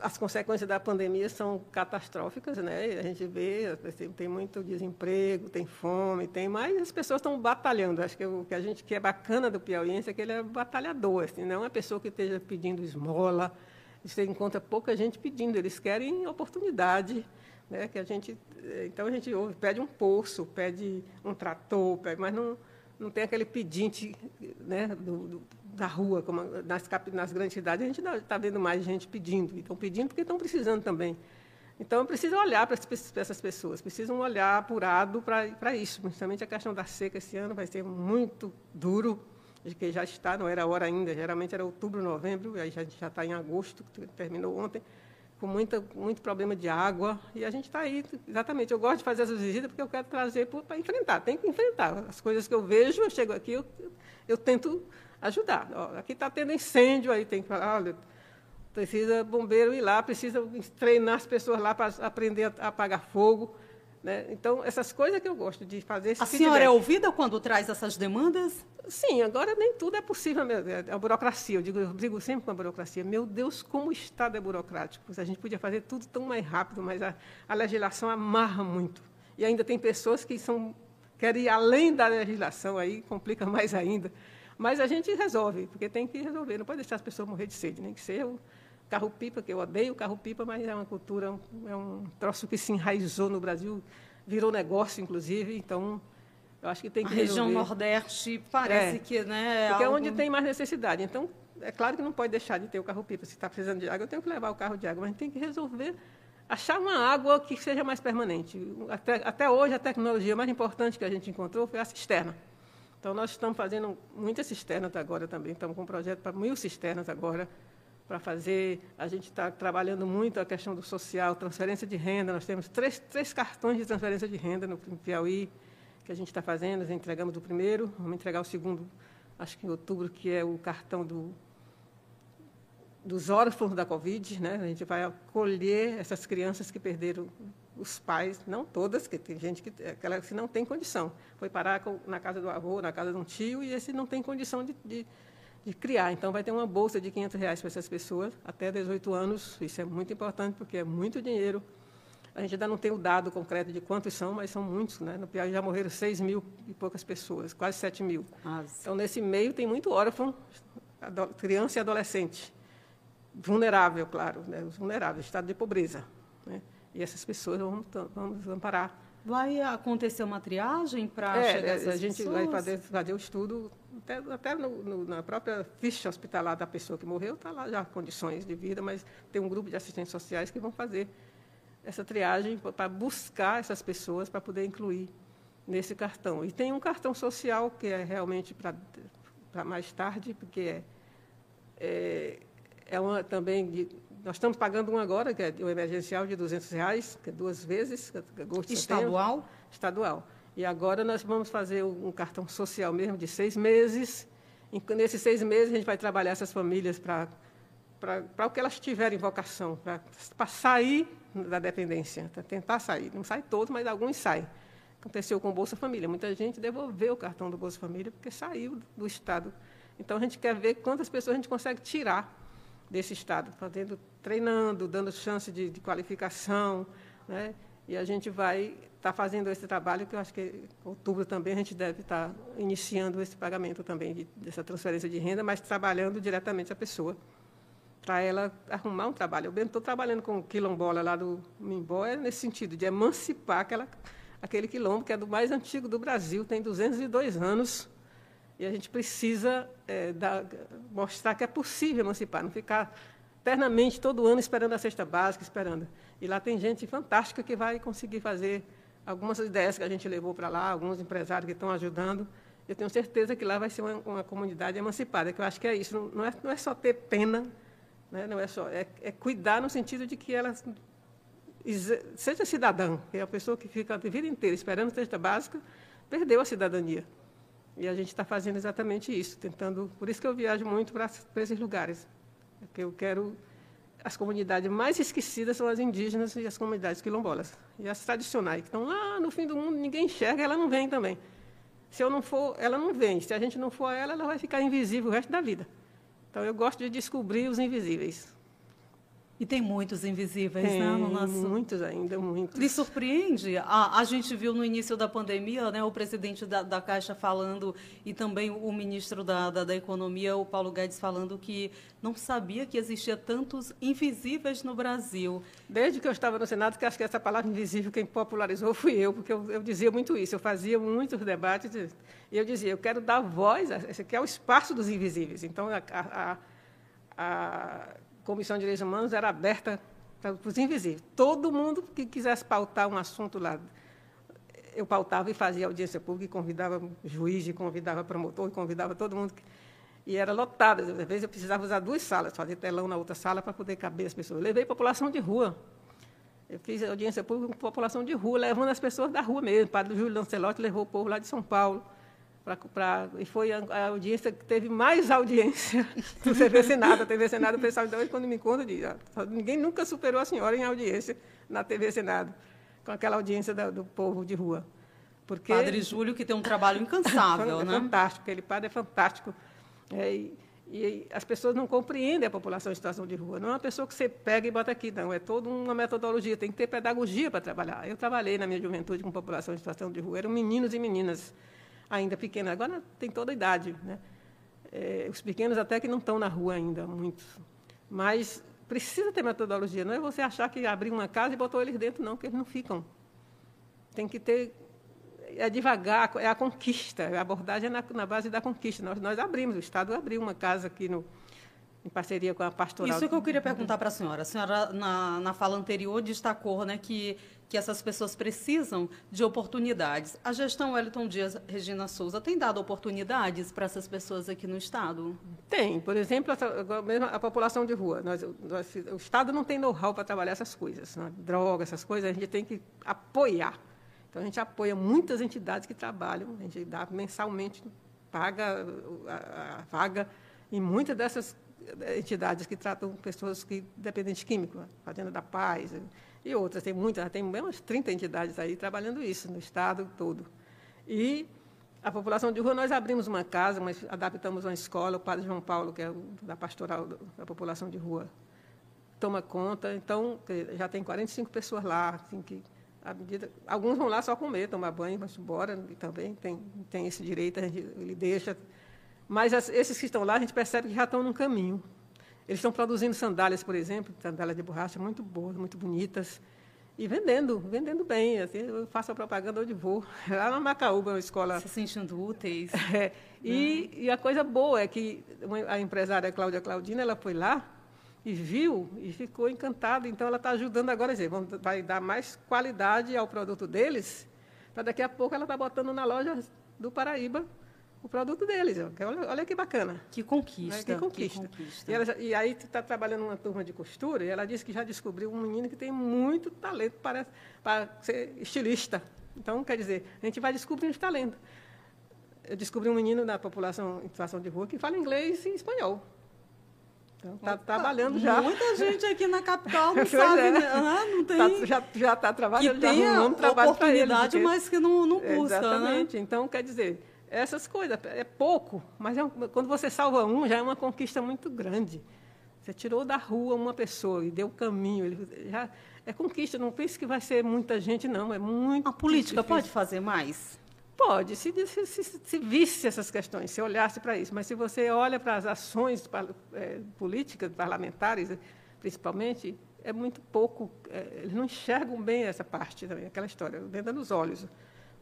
as consequências da pandemia são catastróficas, né? A gente vê, assim, tem muito desemprego, tem fome, tem mais, as pessoas estão batalhando. Acho que o que a gente que é bacana do piauiense é que ele é batalhador, assim, não é uma pessoa que esteja pedindo esmola. Você encontra pouca gente pedindo, eles querem oportunidade, né? Que a gente, então a gente ouve, pede um poço, pede um trator, pede, mas não não tem aquele pedinte, né, do, do da rua, como nas, nas grandes cidades, a gente está vendo mais gente pedindo. Estão pedindo porque estão precisando também. Então, precisa olhar para essas pessoas, precisam olhar apurado para isso. Principalmente a questão da seca esse ano vai ser muito duro, de que já está, não era hora ainda, geralmente era outubro, novembro, aí a gente já está em agosto, terminou ontem, com muita, muito problema de água, e a gente está aí, exatamente, eu gosto de fazer essas visitas porque eu quero trazer para enfrentar, tem que enfrentar. As coisas que eu vejo, eu chego aqui, eu, eu tento ajudar. Ó, aqui está tendo incêndio, aí tem que falar, olha, precisa bombeiro ir lá, precisa treinar as pessoas lá para aprender a apagar fogo. Né? Então, essas coisas que eu gosto de fazer. A senhora é ouvida quando traz essas demandas? Sim, agora nem tudo é possível. É a burocracia, eu digo, eu digo sempre com a burocracia. Meu Deus, como o Estado é burocrático. A gente podia fazer tudo tão mais rápido, mas a, a legislação amarra muito. E ainda tem pessoas que são, querem ir além da legislação, aí complica mais ainda. Mas a gente resolve, porque tem que resolver, não pode deixar as pessoas morrer de sede, nem que seja o carro-pipa, que eu odeio o carro-pipa, mas é uma cultura, é um troço que se enraizou no Brasil, virou negócio, inclusive, então eu acho que tem que A região Nordeste parece é, que, né? É porque algo... é onde tem mais necessidade. Então, é claro que não pode deixar de ter o carro-pipa. Se está precisando de água, eu tenho que levar o carro de água, mas a gente tem que resolver achar uma água que seja mais permanente. Até, até hoje, a tecnologia mais importante que a gente encontrou foi a cisterna. Então, nós estamos fazendo muitas cisternas agora também, estamos com um projeto para mil cisternas agora, para fazer. A gente está trabalhando muito a questão do social, transferência de renda. Nós temos três, três cartões de transferência de renda no Piauí, que a gente está fazendo, nós entregamos o primeiro, vamos entregar o segundo, acho que em outubro, que é o cartão do, dos órfãos da Covid. Né? A gente vai acolher essas crianças que perderam os pais, não todas, que tem gente que, aquela que não tem condição. Foi parar na casa do avô, na casa de um tio, e esse não tem condição de, de, de criar. Então, vai ter uma bolsa de 500 reais para essas pessoas, até 18 anos. Isso é muito importante, porque é muito dinheiro. A gente ainda não tem o dado concreto de quantos são, mas são muitos. Né? No Piauí já morreram 6 mil e poucas pessoas, quase 7 mil. Nossa. Então, nesse meio, tem muito órfão, criança e adolescente. Vulnerável, claro, né? vulnerável, estado de pobreza. Né? E essas pessoas vamos, vamos amparar. Vai acontecer uma triagem para é, chegar a essas A gente pessoas? vai fazer, fazer o estudo, até, até no, no, na própria ficha hospitalar da pessoa que morreu, está lá já condições de vida, mas tem um grupo de assistentes sociais que vão fazer essa triagem para buscar essas pessoas para poder incluir nesse cartão. E tem um cartão social que é realmente para para mais tarde, porque é, é, é uma também de, nós estamos pagando um agora, que é o emergencial de 200 reais, que é duas vezes, agosto Estadual? Setembro, estadual. E agora nós vamos fazer um cartão social mesmo de seis meses. E nesses seis meses a gente vai trabalhar essas famílias para para o que elas tiverem vocação, para sair da dependência, para tentar sair. Não sai todos, mas alguns saem. Aconteceu com o Bolsa Família. Muita gente devolveu o cartão do Bolsa Família porque saiu do Estado. Então, a gente quer ver quantas pessoas a gente consegue tirar desse Estado, fazendo, treinando, dando chance de, de qualificação. Né? E a gente vai estar tá fazendo esse trabalho, que eu acho que em outubro também a gente deve estar tá iniciando esse pagamento também, de, dessa transferência de renda, mas trabalhando diretamente a pessoa para ela arrumar um trabalho. Eu mesmo estou trabalhando com quilombola lá do Mimbó, é nesse sentido, de emancipar aquela, aquele quilombo que é do mais antigo do Brasil, tem 202 anos, e a gente precisa é, dar, mostrar que é possível emancipar, não ficar eternamente, todo ano, esperando a cesta básica, esperando. E lá tem gente fantástica que vai conseguir fazer algumas ideias que a gente levou para lá, alguns empresários que estão ajudando. Eu tenho certeza que lá vai ser uma, uma comunidade emancipada, que eu acho que é isso, não é, não é só ter pena né? Não é só, é, é, cuidar no sentido de que ela seja cidadã, que é a pessoa que fica a vida inteira esperando a cesta básica, perdeu a cidadania. E a gente está fazendo exatamente isso, tentando. Por isso que eu viajo muito para, esses lugares, porque eu quero. As comunidades mais esquecidas são as indígenas e as comunidades quilombolas. E as tradicionais, que estão lá no fim do mundo, ninguém enxerga, ela não vem também. Se eu não for, ela não vem. Se a gente não for a ela, ela vai ficar invisível o resto da vida. Então, eu gosto de descobrir os invisíveis. E tem muitos invisíveis, tem, né? No nosso... Muitos ainda, muitos. Lhe surpreende? A, a gente viu no início da pandemia né, o presidente da, da Caixa falando e também o ministro da, da, da, Economia, o Paulo Guedes, falando que não sabia que existia tantos invisíveis no Brasil. Desde que eu estava no Senado, que acho que essa palavra invisível quem popularizou fui eu, porque eu, eu dizia muito isso. Eu fazia muitos debates e eu dizia, eu quero dar voz, esse aqui é o espaço dos invisíveis. Então, a, a, a Comissão de Direitos Humanos era aberta para os invisíveis. Todo mundo que quisesse pautar um assunto lá, eu pautava e fazia audiência pública, e convidava juiz, e convidava promotor, e convidava todo mundo. E era lotada. Às vezes eu precisava usar duas salas, fazer telão na outra sala para poder caber as pessoas. Eu levei população de rua. Eu fiz audiência pública com população de rua, levando as pessoas da rua mesmo. O padre Júlio Lancelotti levou o povo lá de São Paulo. Pra, pra, e foi a, a, audiência que teve mais audiência do TV Senado. A TV Senado, o pessoal, então, quando me conta, diz, ah, ninguém nunca superou a senhora em audiência na TV Senado, com aquela audiência da, do povo de rua. Porque, padre Júlio, que tem um trabalho incansável, é né? fantástico, aquele padre é fantástico. É, e, e, as pessoas não compreendem a população em situação de rua. Não é uma pessoa que você pega e bota aqui, não. É toda uma metodologia, tem que ter pedagogia para trabalhar. Eu trabalhei na minha juventude com população em situação de rua, eram meninos e meninas ainda pequena. Agora tem toda a idade. Né? É, os pequenos até que não estão na rua ainda, muitos. Mas precisa ter metodologia. Não é você achar que abriu uma casa e botou eles dentro, não, que eles não ficam. Tem que ter. É devagar, é a conquista. A abordagem é na, na base da conquista. Nós, nós abrimos, o Estado abriu uma casa aqui no, em parceria com a pastoral. Isso que eu queria perguntar para a senhora. A senhora, na, na fala anterior, destacou né, que, que essas pessoas precisam de oportunidades. A gestão Wellington Dias Regina Souza tem dado oportunidades para essas pessoas aqui no Estado? Tem. Por exemplo, a, a população de rua. Nós, nós, o Estado não tem know-how para trabalhar essas coisas. Né? Droga, essas coisas, a gente tem que apoiar. Então, a gente apoia muitas entidades que trabalham. A gente dá mensalmente, paga a, a vaga em muitas dessas entidades que tratam pessoas que de químico, Fazenda da Paz e outras. Tem muitas, tem umas 30 entidades aí trabalhando isso no estado todo. E a população de rua, nós abrimos uma casa, mas adaptamos uma escola, o padre João Paulo, que é da pastoral da população de rua, toma conta. Então, já tem 45 pessoas lá, assim, que medida, alguns vão lá só comer, tomar banho, mas embora, e também tem, tem esse direito, ele deixa mas as, esses que estão lá, a gente percebe que já estão num caminho. Eles estão produzindo sandálias, por exemplo, sandálias de borracha muito boas, muito bonitas, e vendendo, vendendo bem. Assim, eu faço a propaganda onde vou. Lá na Macaúba, uma escola. Se sentindo úteis. É, e, hum. e, a coisa boa é que a empresária Cláudia Claudina, ela foi lá e viu e ficou encantada. Então, ela está ajudando agora, dizer, vai dar mais qualidade ao produto deles, para daqui a pouco ela está botando na loja do Paraíba o produto deles. Olha, olha que bacana. Que conquista. Né? Que conquista. Que conquista. E, ela, e, aí tu está trabalhando numa turma de costura e ela disse que já descobriu um menino que tem muito talento para, para ser estilista. Então, quer dizer, a gente vai descobrindo talento. Eu descobri um menino da população em situação de rua que fala inglês e espanhol. Então, está trabalhando já. Muita gente aqui na capital não sabe, é. né? ah, não tem. Tá, já está trabalhando, que já arrumando trabalho para. Porque... mas que não, não busca, né? Exatamente. Né? Então, quer dizer, essas coisas, é pouco, mas é um, quando você salva um, já é uma conquista muito grande. Você tirou da rua uma pessoa e deu caminho, ele já é conquista. Não pense que vai ser muita gente, não. É muito. A política difícil. pode fazer mais? Pode, se, se, se, se, visse essas questões, se olhasse para isso. Mas se você olha para as ações é, políticas, parlamentares, principalmente, é muito pouco. É, eles não enxergam bem essa parte também, aquela história, venda nos olhos.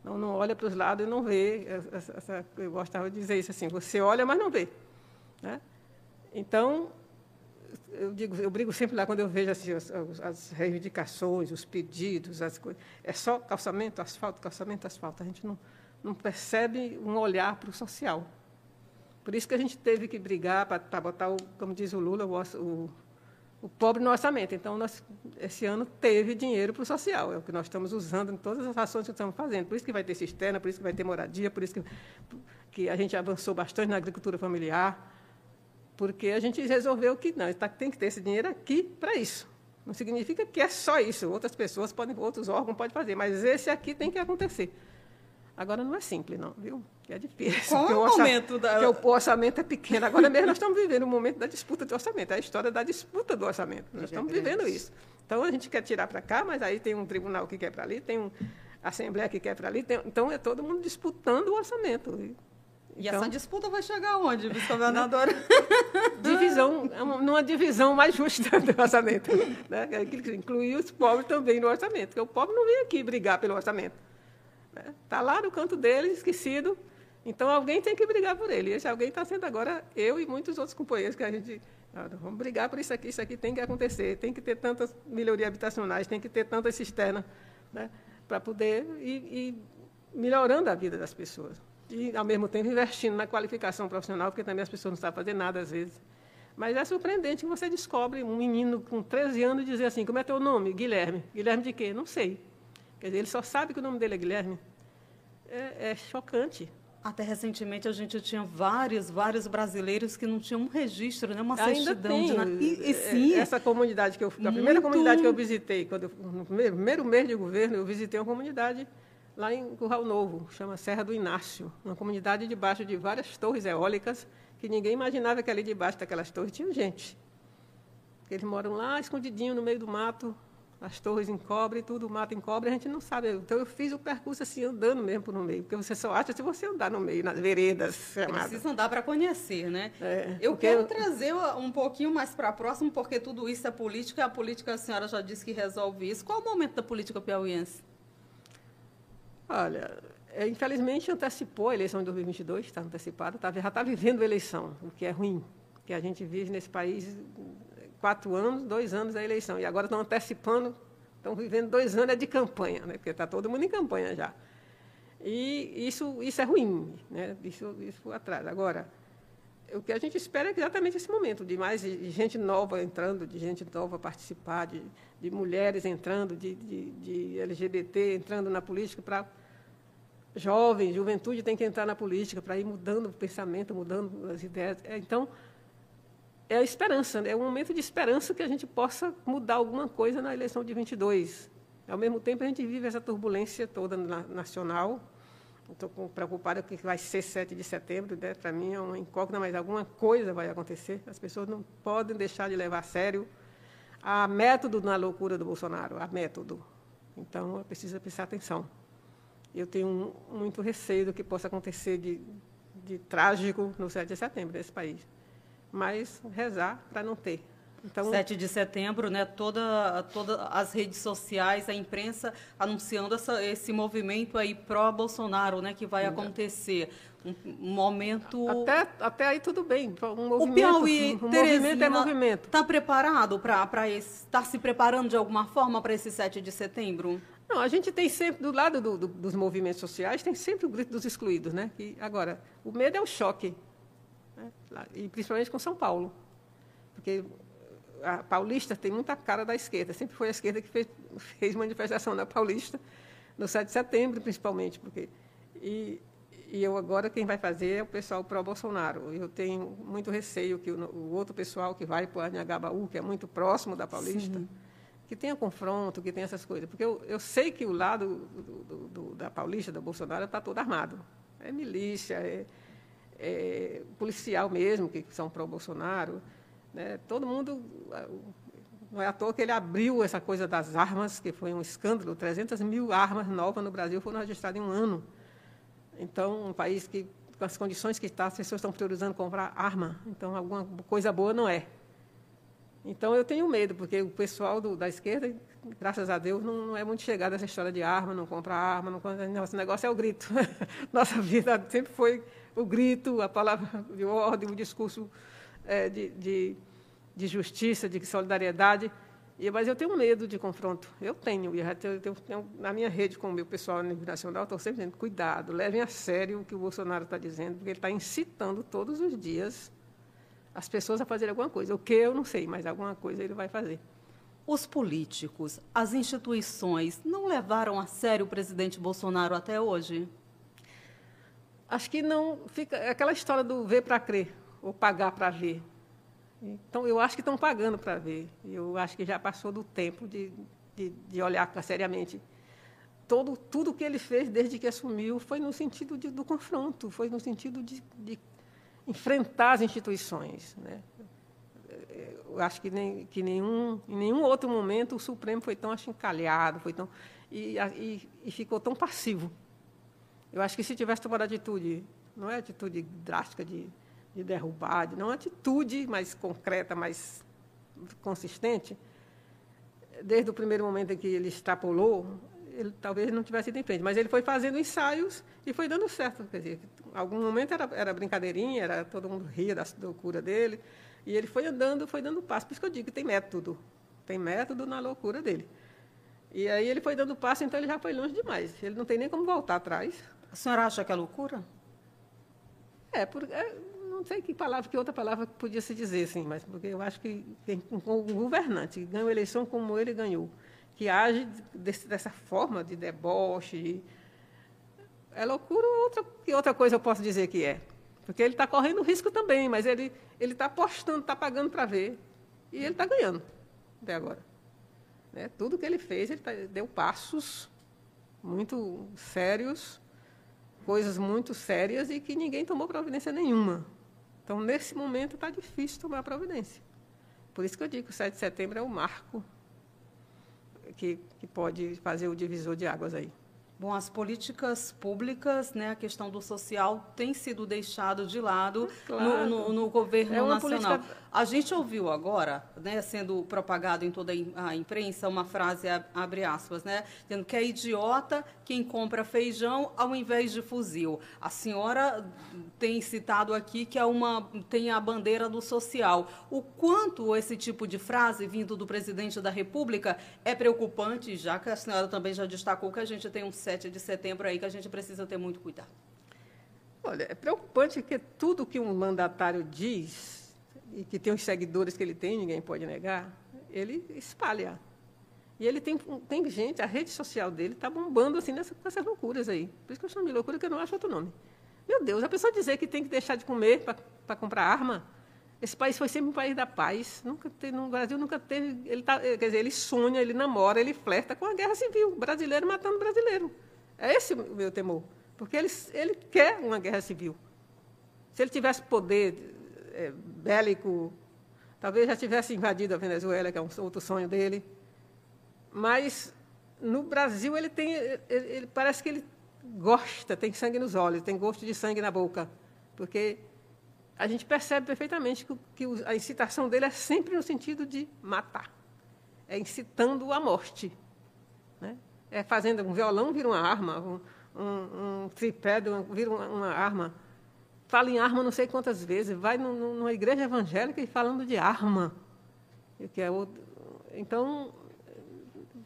Não, não olha para os lados e não vê. Essa, essa, eu gostava de dizer isso assim: você olha, mas não vê. Né? Então, eu digo, eu brigo sempre lá quando eu vejo assim, as, as reivindicações, os pedidos, as coisas. É só calçamento, asfalto, calçamento, asfalto. A gente não não percebe um olhar para o social. Por isso que a gente teve que brigar para botar, o, como diz o Lula, o, o, o pobre no orçamento. Então, nós, esse ano teve dinheiro para o social, é o que nós estamos usando em todas as ações que estamos fazendo. Por isso que vai ter cisterna, por isso que vai ter moradia, por isso que, que a gente avançou bastante na agricultura familiar, porque a gente resolveu que não, tá, tem que ter esse dinheiro aqui para isso. Não significa que é só isso. Outras pessoas podem, outros órgãos podem fazer, mas esse aqui tem que acontecer. Agora não é simples, não, viu? É difícil. Qual é o, momento da... Porque o orçamento é pequeno. Agora mesmo nós estamos vivendo o momento da disputa de orçamento. É a história da disputa do orçamento. Nós estamos vivendo isso. Então a gente quer tirar para cá, mas aí tem um tribunal que quer para ali, tem uma assembleia que quer para ali. Tem... então é todo mundo disputando o orçamento. E então, essa disputa vai chegar onde, vice-governadora? divisão, é numa divisão mais justa do orçamento. Né? Que incluir os pobres também no orçamento. Porque o pobre não vem aqui brigar pelo orçamento. Está lá no canto dele, esquecido. Então, alguém tem que brigar por ele. Esse alguém está sendo agora eu e muitos outros companheiros que a gente. Ah, vamos brigar por isso aqui, isso aqui tem que acontecer. Tem que ter tantas melhorias habitacionais, tem que ter tantas cisternas, né, para poder ir, ir melhorando a vida das pessoas. E, ao mesmo tempo, investindo na qualificação profissional, porque também as pessoas não sabem fazer nada às vezes. Mas é surpreendente que você descobre um menino com 13 anos dizer assim: como é teu nome? Guilherme. Guilherme de quê? Não sei. Quer dizer, ele só sabe que o nome dele é Guilherme. É, é chocante. Até recentemente a gente tinha vários, vários brasileiros que não tinham um registro, né? uma Ainda certidão tem. de nascimento. E, e, sim, Essa comunidade que eu a primeira comunidade que eu visitei, quando eu, no primeiro, primeiro mês de governo, eu visitei uma comunidade lá em Curral Novo, chama Serra do Inácio, uma comunidade debaixo de várias torres eólicas, que ninguém imaginava que ali debaixo daquelas torres tinha gente. Eles moram lá escondidinho no meio do mato, as torres em cobre, tudo mato em cobre, a gente não sabe. Então eu fiz o percurso assim, andando mesmo por no meio, porque você só acha se você andar no meio, nas veredas. Chamadas. Precisa andar para conhecer, né? É, eu quero eu... trazer um pouquinho mais para próximo, porque tudo isso é política, e a política, a senhora já disse que resolve isso. Qual o momento da política piauiense? Olha, é, infelizmente antecipou a eleição de 2022, está antecipada, tá, já está vivendo a eleição, o que é ruim, que a gente vive nesse país quatro anos, dois anos a eleição. E agora estão antecipando, estão vivendo dois anos de campanha, né? porque está todo mundo em campanha já. E isso, isso é ruim, né? isso, isso atrás. Agora, o que a gente espera é exatamente esse momento, de mais gente nova entrando, de gente nova participar, de, de mulheres entrando, de, de, de LGBT entrando na política para jovens, juventude tem que entrar na política para ir mudando o pensamento, mudando as ideias. É, então, é a esperança, né? é um momento de esperança que a gente possa mudar alguma coisa na eleição de 22. Ao mesmo tempo, a gente vive essa turbulência toda na, nacional. Estou preocupada que vai ser 7 de setembro. Né? Para mim é uma incógnita, mas alguma coisa vai acontecer. As pessoas não podem deixar de levar a sério a método na loucura do Bolsonaro, a método. Então, precisa prestar atenção. Eu tenho muito receio do que possa acontecer de, de trágico no 7 de setembro nesse país mas rezar para não ter. Então, 7 de setembro, né, toda, todas as redes sociais, a imprensa anunciando essa, esse movimento aí pró-Bolsonaro, né, que vai acontecer. Um, um momento... Até, até aí tudo bem. Um movimento, o Piauí, um movimento é movimento. Está preparado para estar tá se preparando de alguma forma para esse 7 de setembro? Não, a gente tem sempre, do lado do, do, dos movimentos sociais, tem sempre o grito dos excluídos, né? Que, agora, o medo é o choque, né? e principalmente com São Paulo, porque a Paulista tem muita cara da esquerda, sempre foi a esquerda que fez, fez manifestação na Paulista, no 7 de setembro, principalmente, porque... E, e eu agora quem vai fazer é o pessoal pró-Bolsonaro. Eu tenho muito receio que o, o outro pessoal que vai para o Anhangabaú, que é muito próximo da Paulista, Sim. que tenha confronto, que tenha essas coisas. Porque eu, eu sei que o lado do, do, do, da Paulista, da Bolsonaro, está todo armado. É milícia, é, é policial mesmo, que são pró-Bolsonaro. Né? Todo mundo... Não é à toa que ele abriu essa coisa das armas, que foi um escândalo. 300 mil armas novas no Brasil foram registradas em um ano. Então, um país que, com as condições que está, as pessoas estão priorizando comprar arma. Então, alguma coisa boa não é. Então, eu tenho medo, porque o pessoal do, da esquerda, graças a Deus, não, não, é muito chegado a essa história de arma, não compra arma, não compra... Nosso negócio é o grito. Nossa vida sempre foi o grito, a palavra de ordem, o discurso é, de, de, de justiça, de solidariedade. E, mas eu tenho medo de confronto. Eu tenho. Eu tenho, tenho, na minha rede com o meu pessoal nacional, estou sempre dizendo, cuidado, levem a sério o que o Bolsonaro está dizendo, porque ele está incitando todos os dias as pessoas a fazerem alguma coisa. O que eu não sei, mas alguma coisa ele vai fazer. Os políticos, as instituições, não levaram a sério o presidente Bolsonaro até hoje? Acho que não. Fica aquela história do ver para crer, ou pagar para ver. Então, eu acho que estão pagando para ver. Eu acho que já passou do tempo de, de, de olhar seriamente. Todo, tudo que ele fez desde que assumiu foi no sentido de, do confronto, foi no sentido de, de enfrentar as instituições. Né? Eu acho que, nem, que nenhum, em nenhum outro momento o Supremo foi tão achincalhado, foi tão, e, e, e ficou tão passivo. Eu acho que se tivesse tomado atitude, não é atitude drástica de de derrubar, de não uma atitude mais concreta, mais consistente, desde o primeiro momento em que ele extrapolou, ele talvez não tivesse ido em frente, mas ele foi fazendo ensaios e foi dando certo. Quer dizer, algum momento era, era brincadeirinha, era todo mundo ria da loucura dele, e ele foi andando, foi dando passo. Por isso que eu digo que tem método, tem método na loucura dele. E aí ele foi dando passo, então ele já foi longe demais. Ele não tem nem como voltar atrás. A senhora acha que é loucura? É, porque é, não sei que palavra, que outra palavra podia se dizer, assim, mas porque eu acho que um governante ganha uma eleição como ele ganhou, que age desse, dessa forma de deboche, é loucura outra, que outra coisa eu posso dizer que é. Porque ele está correndo risco também, mas ele está apostando, está pagando para ver. E ele está ganhando até agora. Né? Tudo que ele fez, ele tá, deu passos muito sérios, coisas muito sérias e que ninguém tomou providência nenhuma. Então, nesse momento, está difícil tomar providência. Por isso que eu digo que o 7 de setembro é o marco que, que pode fazer o divisor de águas aí. Bom, as políticas públicas, né, a questão do social tem sido deixado de lado claro. no, no, no, governo é nacional. Política... A gente ouviu agora, né, sendo propagado em toda a imprensa, uma frase, abre aspas, né, dizendo que é idiota quem compra feijão ao invés de fuzil. A senhora tem citado aqui que é uma, tem a bandeira do social. O quanto esse tipo de frase vindo do presidente da República é preocupante, já que a senhora também já destacou que a gente tem um 7 de setembro aí que a gente precisa ter muito cuidado. Olha, é preocupante que tudo que um mandatário diz, e que tem os seguidores que ele tem, ninguém pode negar, ele espalha. E ele tem, tem gente, a rede social dele está bombando assim nessa, com essas loucuras aí. Por isso que eu chamo de loucura, que eu não acho outro nome. Meu Deus, a pessoa dizer que tem que deixar de comer para comprar arma, esse país foi sempre um país da paz. Nunca teve, no Brasil nunca teve. Ele tá, quer dizer, ele sonha, ele namora, ele flerta com a guerra civil. Brasileiro matando brasileiro. É esse o meu temor. Porque ele, ele quer uma guerra civil. Se ele tivesse poder é, bélico, talvez já tivesse invadido a Venezuela, que é um outro sonho dele. Mas no Brasil ele tem. Ele, ele, parece que ele gosta, tem sangue nos olhos, tem gosto de sangue na boca. Porque a gente percebe perfeitamente que, que a incitação dele é sempre no sentido de matar. É incitando a morte. Né? É fazendo um violão vira uma arma, um, um, um tripé vira uma, uma, arma. Fala em arma não sei quantas vezes, vai numa igreja evangélica e falando de arma. Que é outro, então,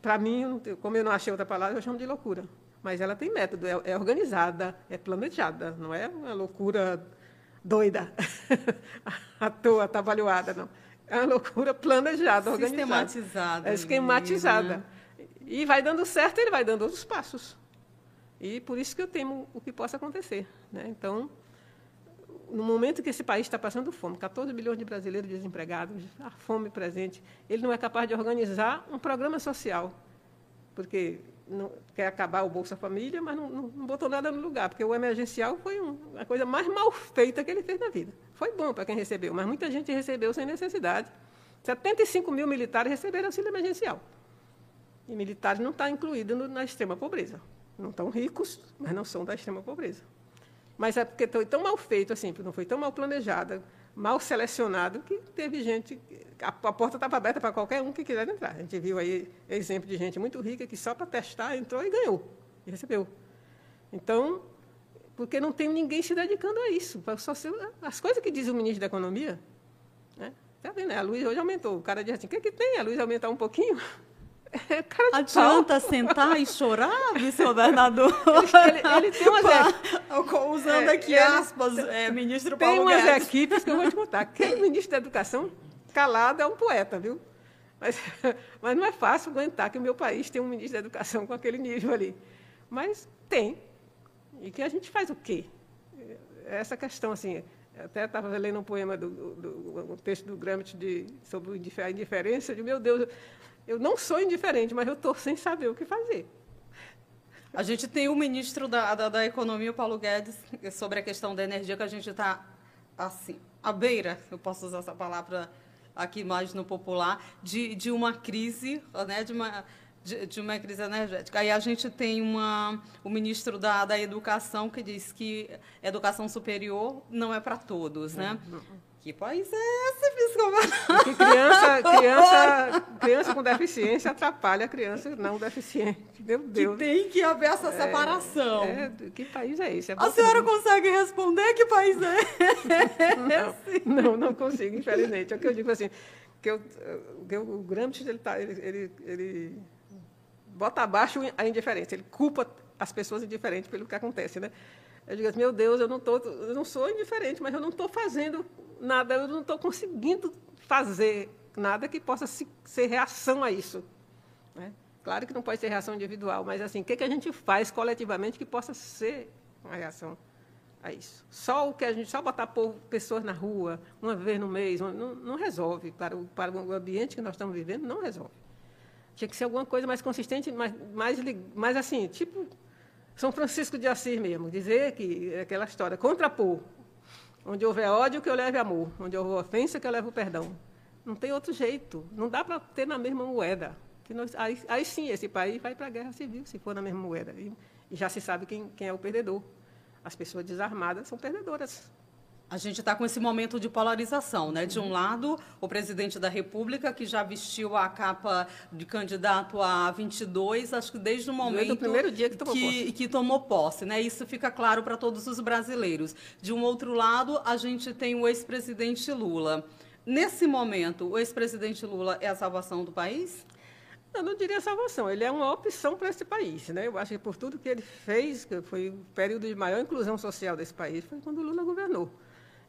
para mim, como eu não achei outra palavra, eu chamo de loucura. Mas ela tem método, é, é organizada, é planejada, não é uma loucura doida, à toa, atabalhoada, não. É uma loucura planejada, organizada. Sistematizada. É esquematizada. Né? E vai dando certo, ele vai dando outros passos. E por isso que eu temo o que possa acontecer. Né? Então, no momento que esse país está passando fome, 14 milhões de brasileiros desempregados, a fome presente, ele não é capaz de organizar um programa social, porque não, quer acabar o Bolsa Família, mas não, não, não, botou nada no lugar, porque o emergencial foi um, a coisa mais mal feita que ele fez na vida. Foi bom para quem recebeu, mas muita gente recebeu sem necessidade. 75 mil militares receberam auxílio emergencial. E militares não estão tá incluídos na extrema pobreza. Não estão ricos, mas não são da extrema pobreza. Mas é porque foi tão mal feito, assim, não foi tão mal planejada, mal selecionado, que teve gente. A, a porta estava aberta para qualquer um que quisesse entrar. A gente viu aí exemplo de gente muito rica que só para testar entrou e ganhou, e recebeu. Então, porque não tem ninguém se dedicando a isso. Ser, as coisas que diz o ministro da Economia, né? Está vendo? A luz hoje aumentou. O cara diz assim: o que, é que tem? A luz aumentar um pouquinho? É, Adianta pau. sentar e chorar, vice-governador? Ele, ele, ele, tem umas Usando é, aqui aspas, é, ministro Paulo Tem umas Guedes. equipes que eu vou te contar. Aquele ministro da Educação, calado, é um poeta, viu? Mas, mas não é fácil aguentar que o meu país tem um ministro da Educação com aquele nível ali. Mas tem. E que a gente faz o quê? Essa questão, assim, até estava lendo um poema do, do, do um texto do Gramsci de, sobre a indiferença, de meu Deus, eu não sou indiferente, mas eu estou sem saber o que fazer. A gente tem o ministro da, da, da, Economia, o Paulo Guedes, sobre a questão da energia, que a gente está, assim, à beira, eu posso usar essa palavra aqui mais no popular, de, de uma crise, né, de uma, de, de, uma crise energética. Aí a gente tem uma, o ministro da, da Educação que diz que educação superior não é para todos, né? Que país é esse, vice-governador? Que criança, criança, criança com deficiência atrapalha a criança não deficiente. Meu Deus. Que tem que haver essa separação. É, é, que país é esse? É a senhora consegue responder que país é esse? Não, não, não consigo, infelizmente. É o que eu digo assim, que, eu, que o Gramsci ele, tá, ele, ele, ele bota abaixo a indiferença, ele culpa as pessoas indiferentes pelo que acontece, né? Eu digo assim, meu Deus, eu não, tô, eu não sou indiferente, mas eu não estou fazendo nada, eu não estou conseguindo fazer nada que possa se, ser reação a isso. Né? Claro que não pode ser reação individual, mas assim, o que, que a gente faz coletivamente que possa ser uma reação a isso? Só o que a gente, só botar pessoas na rua uma vez no mês, não, não resolve para o, para o ambiente que nós estamos vivendo, não resolve. Tinha que ser alguma coisa mais consistente, mais, mais, mais assim, tipo são Francisco de Assis mesmo, dizer que é aquela história, contrapor. Onde houver ódio, que eu leve amor. Onde houver ofensa, que eu leve o perdão. Não tem outro jeito. Não dá para ter na mesma moeda. Que nós, aí, aí, sim, esse país vai para a guerra civil, se for na mesma moeda. E, e já se sabe quem, quem é o perdedor. As pessoas desarmadas são perdedoras. A gente está com esse momento de polarização, né? De um lado, o presidente da República, que já vestiu a capa de candidato a 22, acho que desde o momento desde o primeiro dia que tomou que, posse. Que tomou posse né? Isso fica claro para todos os brasileiros. De um outro lado, a gente tem o ex-presidente Lula. Nesse momento, o ex-presidente Lula é a salvação do país? Eu não diria salvação, ele é uma opção para esse país. Né? Eu acho que por tudo que ele fez, que foi o período de maior inclusão social desse país, foi quando o Lula governou.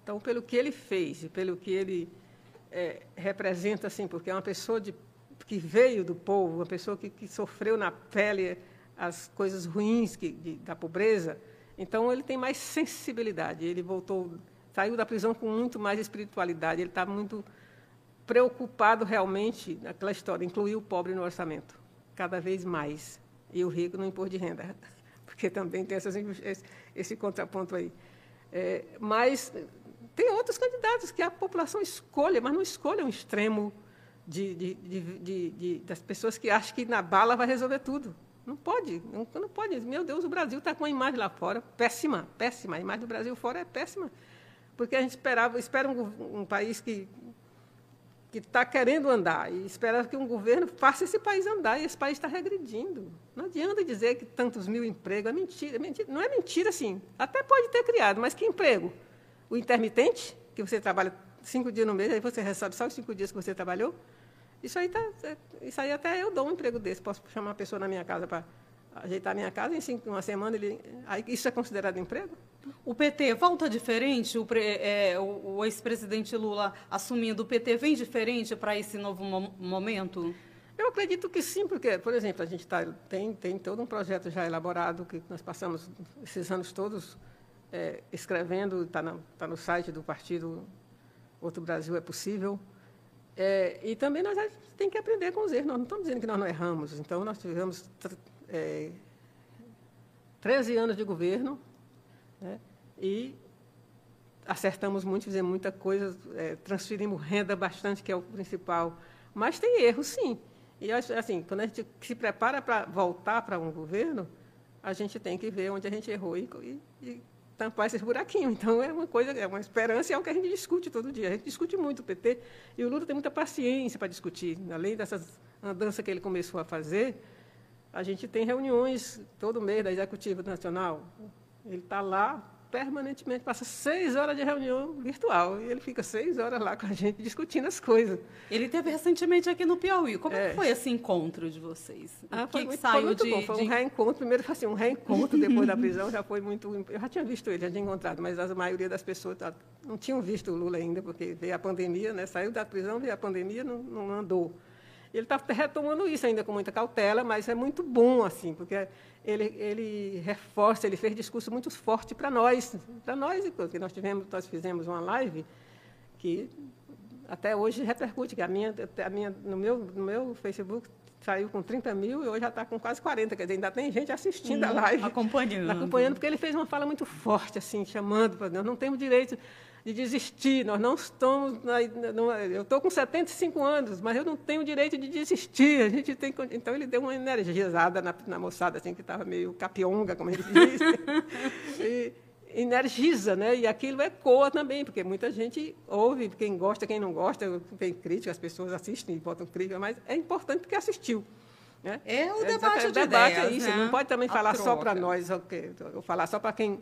Então, pelo que ele fez e pelo que ele é, representa, assim, porque é uma pessoa de, que veio do povo, uma pessoa que, que sofreu na pele as coisas ruins que, de, da pobreza, então ele tem mais sensibilidade. Ele voltou, saiu da prisão com muito mais espiritualidade. Ele está muito preocupado realmente naquela história, incluir o pobre no orçamento, cada vez mais, e o rico no imposto de renda, porque também tem essas, esse, esse contraponto aí. É, mas tem outros candidatos que a população escolha, mas não escolha um extremo de, de, de, de, das pessoas que acham que na bala vai resolver tudo. Não pode, não, não pode. Meu Deus, o Brasil está com a imagem lá fora péssima, péssima. A imagem do Brasil fora é péssima. Porque a gente esperava, espera um, um país que que está querendo andar e espera que um governo faça esse país andar, e esse país está regredindo. Não adianta dizer que tantos mil empregos, é mentira, é mentira. Não é mentira, sim. Até pode ter criado, mas que emprego? O intermitente, que você trabalha cinco dias no mês, aí você recebe só os cinco dias que você trabalhou, Isso aí, tá, é, isso aí até eu dou um emprego desse. Posso chamar uma pessoa na minha casa para ajeitar a minha casa, em cinco, uma semana ele. Aí isso é considerado emprego? O PT volta diferente? O, é, o, o ex-presidente Lula assumindo o PT vem diferente para esse novo mo momento? Eu acredito que sim, porque, por exemplo, a gente tá, tem, tem todo um projeto já elaborado que nós passamos esses anos todos é, escrevendo, está tá no site do partido Outro Brasil é Possível. É, e também nós temos que aprender com os erros. Nós não estamos dizendo que nós não erramos. Então, nós tivemos é, 13 anos de governo né, e acertamos muito, fizemos muita coisa, é, transferimos renda bastante, que é o principal. Mas tem erros, sim. E, assim, quando a gente se prepara para voltar para um governo, a gente tem que ver onde a gente errou e, e, tampar esses buraquinhos. Então, é uma coisa, é uma esperança e é o que a gente discute todo dia. A gente discute muito o PT e o Lula tem muita paciência para discutir. Além dessas andanças que ele começou a fazer, a gente tem reuniões todo mês da Executiva Nacional. Ele está lá permanentemente, passa seis horas de reunião virtual e ele fica seis horas lá com a gente discutindo as coisas. Ele teve recentemente aqui no Piauí. Como é. foi esse encontro de vocês? Ah, foi, que muito, que foi muito de, bom. Foi de... um reencontro. Primeiro foi assim, um reencontro depois da prisão. Já foi muito. Eu já tinha visto ele, já tinha encontrado, mas a maioria das pessoas tá, não tinham visto o Lula ainda, porque veio a pandemia, né? saiu da prisão, veio a pandemia, não, não andou. Ele está retomando isso ainda com muita cautela, mas é muito bom, assim, porque ele, ele reforça, ele fez discurso muito forte para nós, para nós, porque nós tivemos, nós fizemos uma live que até hoje repercute, que a minha, a minha no, meu, no meu Facebook saiu com 30 mil e hoje já está com quase 40, quer dizer, ainda tem gente assistindo a uhum. live. Acompanhando. Acompanhando, porque ele fez uma fala muito forte, assim, chamando para nós não temos direito de desistir. Nós não estamos. Na, eu estou com 75 anos, mas eu não tenho direito de desistir. A gente tem, então ele deu uma energizada na, na moçada, assim, que estava meio capionga, como ele diz. e, energiza, né? E aquilo ecoa também, porque muita gente ouve, quem gosta, quem não gosta, tem crítica, as pessoas assistem e botam crítica, mas é importante porque assistiu. Né? É o debate é, de debate ideias, é isso. Né? Não pode também A falar troca. só para nós, ou falar só para quem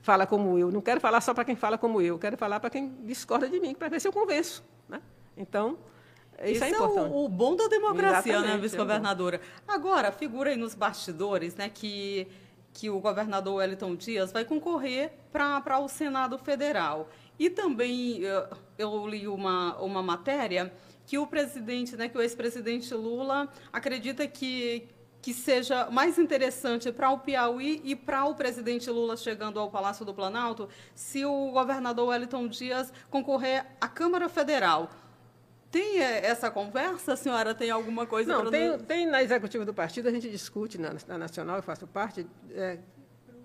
fala como eu. Não quero falar só para quem fala como eu, quero falar para quem discorda de mim, para ver se eu convenço. Né? Então, isso, é isso é importante. É o, o, bom da democracia, Exatamente, né, vice-governadora? É Agora, figura aí nos bastidores né, que, que o governador Wellington Dias vai concorrer para o Senado Federal. E também eu li uma, uma matéria que o presidente, né, que o ex-presidente Lula acredita que, que seja mais interessante para o Piauí e para o presidente Lula chegando ao Palácio do Planalto se o governador Wellington Dias concorrer à Câmara Federal. Tem é, essa conversa? A senhora tem alguma coisa Não, tem, tem na executiva do partido, a gente discute na, na Nacional, eu faço parte, é,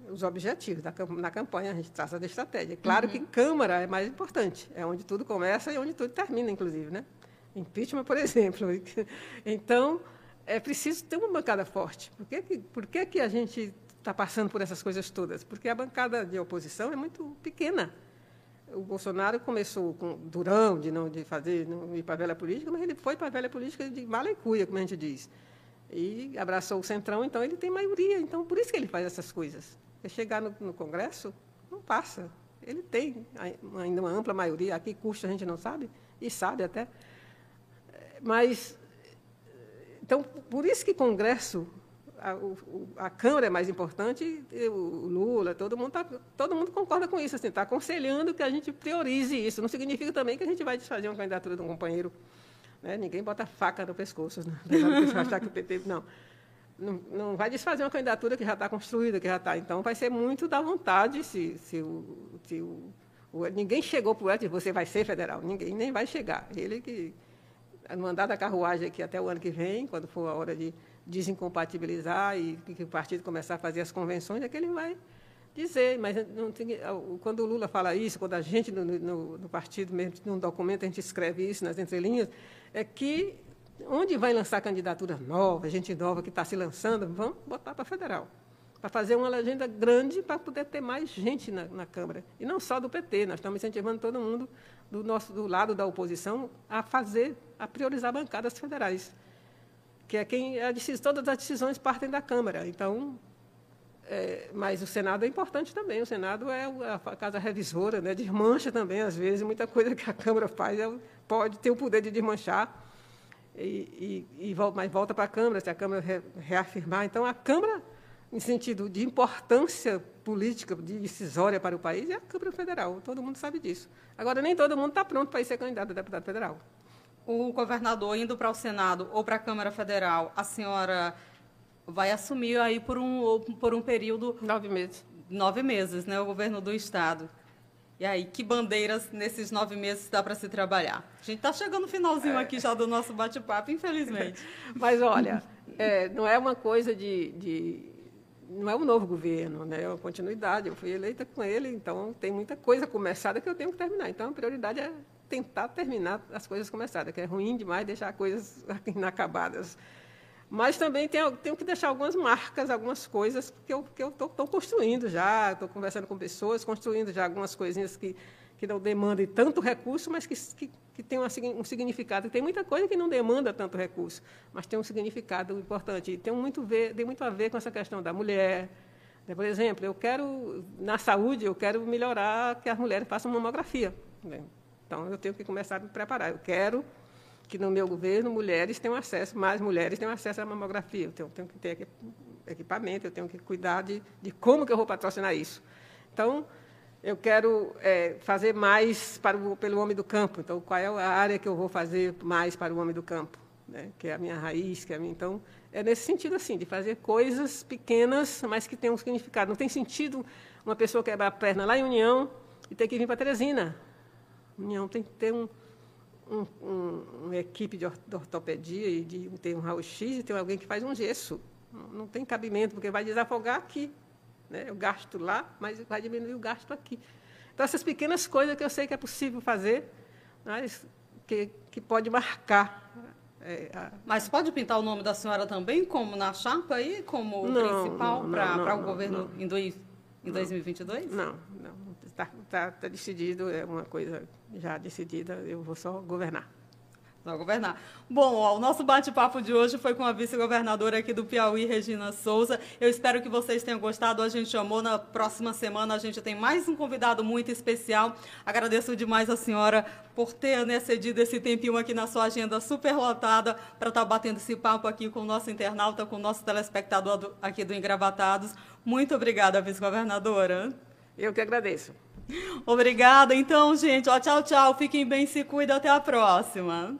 os objetivos da, na campanha, a gente traça da estratégia. Claro uhum. que Câmara é mais importante, é onde tudo começa e onde tudo termina, inclusive. Né? Impeachment, por exemplo. Então, é preciso ter uma bancada forte. Por que, que, por que, que a gente está passando por essas coisas todas? Porque a bancada de oposição é muito pequena. O Bolsonaro começou com durão de não de fazer não ir para a velha política, mas ele foi para a velha política de mala e cuia, como a gente diz. E abraçou o centrão, então ele tem maioria. Então, por isso que ele faz essas coisas. Chegar no, no Congresso, não passa. Ele tem ainda uma ampla maioria. Aqui custa, a gente não sabe, e sabe até. Mas então, por isso que Congresso, a, a Câmara é mais importante, o Lula, todo mundo, tá, todo mundo concorda com isso, está assim, tá aconselhando que a gente priorize isso. Não significa também que a gente vai desfazer uma candidatura de um companheiro. Né? Ninguém bota faca no pescoço, né? achar que o PT. Não. Não, não vai desfazer uma candidatura que já está construída, que já está. Então, vai ser muito da vontade se, se, o, se o, o ninguém chegou para o Edson, você vai ser federal. Ninguém nem vai chegar. Ele que no andar da carruagem aqui até o ano que vem, quando for a hora de desincompatibilizar e que o partido começar a fazer as convenções, é que ele vai dizer. Mas tem, quando o Lula fala isso, quando a gente no, no, no partido, mesmo num documento, a gente escreve isso nas entrelinhas, é que onde vai lançar candidatura nova, gente nova que está se lançando, vamos botar para federal. Para fazer uma legenda grande para poder ter mais gente na, na Câmara. E não só do PT, nós estamos incentivando todo mundo do, nosso, do lado da oposição a fazer, a priorizar bancadas federais, que é quem a todas as decisões partem da Câmara. Então, é, mas o Senado é importante também. O Senado é a casa revisora, né? desmancha também, às vezes, muita coisa que a Câmara faz é, pode ter o poder de desmanchar. e, e, e mas volta para a Câmara, se a Câmara re, reafirmar. Então, a Câmara, em sentido de importância política, de decisória para o país, é a Câmara Federal. Todo mundo sabe disso. Agora, nem todo mundo está pronto para ir ser candidato a deputado federal. O governador indo para o Senado ou para a Câmara Federal, a senhora vai assumir aí por um, por um período... Nove meses. Nove meses, né? O governo do Estado. E aí, que bandeiras nesses nove meses dá para se trabalhar? A gente está chegando no finalzinho aqui já do nosso bate-papo, infelizmente. Mas, olha, é, não é uma coisa de, de, Não é um novo governo, né? é uma continuidade. Eu fui eleita com ele, então tem muita coisa começada que eu tenho que terminar. Então, a prioridade é tentar terminar as coisas começadas, que é ruim demais deixar coisas inacabadas. Mas também tenho, tenho, que deixar algumas marcas, algumas coisas que eu estou construindo já, estou conversando com pessoas, construindo já algumas coisinhas que, que não demandem tanto recurso, mas que, que, que tem um significado. Tem muita coisa que não demanda tanto recurso, mas tem um significado importante. E tem muito, ver, tem muito a ver com essa questão da mulher. Né? Por exemplo, eu quero, na saúde, eu quero melhorar que as mulheres façam mamografia. Então, eu tenho que começar a me preparar. Eu quero que no meu governo mulheres tenham acesso, mais mulheres tenham acesso à mamografia. Eu tenho, tenho que ter equipamento, eu tenho que cuidar de, de, como que eu vou patrocinar isso. Então, eu quero é, fazer mais para o, pelo homem do campo. Então, qual é a área que eu vou fazer mais para o homem do campo? Né? Que é a minha raiz, que é a minha... Então, é nesse sentido, assim, de fazer coisas pequenas, mas que tenham um significado. Não tem sentido uma pessoa quebrar a perna lá em União e ter que vir para Teresina. União tem que ter um um, um, uma equipe de ortopedia e de ter um raio-x e ter alguém que faz um gesso. Não, não tem cabimento, porque vai desafogar aqui. Né? Eu gasto lá, mas vai diminuir o gasto aqui. Então, essas pequenas coisas que eu sei que é possível fazer, mas que, que pode marcar. É, a... Mas pode pintar o nome da senhora também como na chapa aí, como não, principal para o governo não, em, dois, em 2022? Não, não. Está tá, tá decidido, é uma coisa já decidida, eu vou só governar. Só governar. Bom, ó, o nosso bate-papo de hoje foi com a vice-governadora aqui do Piauí, Regina Souza. Eu espero que vocês tenham gostado. A gente amou. Na próxima semana a gente tem mais um convidado muito especial. Agradeço demais a senhora por ter né, cedido esse tempinho aqui na sua agenda super lotada para estar tá batendo esse papo aqui com o nosso internauta, com o nosso telespectador do, aqui do Engravatados. Muito obrigada, vice-governadora. Eu que agradeço. Obrigada. Então, gente, ó, tchau, tchau. Fiquem bem, se cuidem. Até a próxima.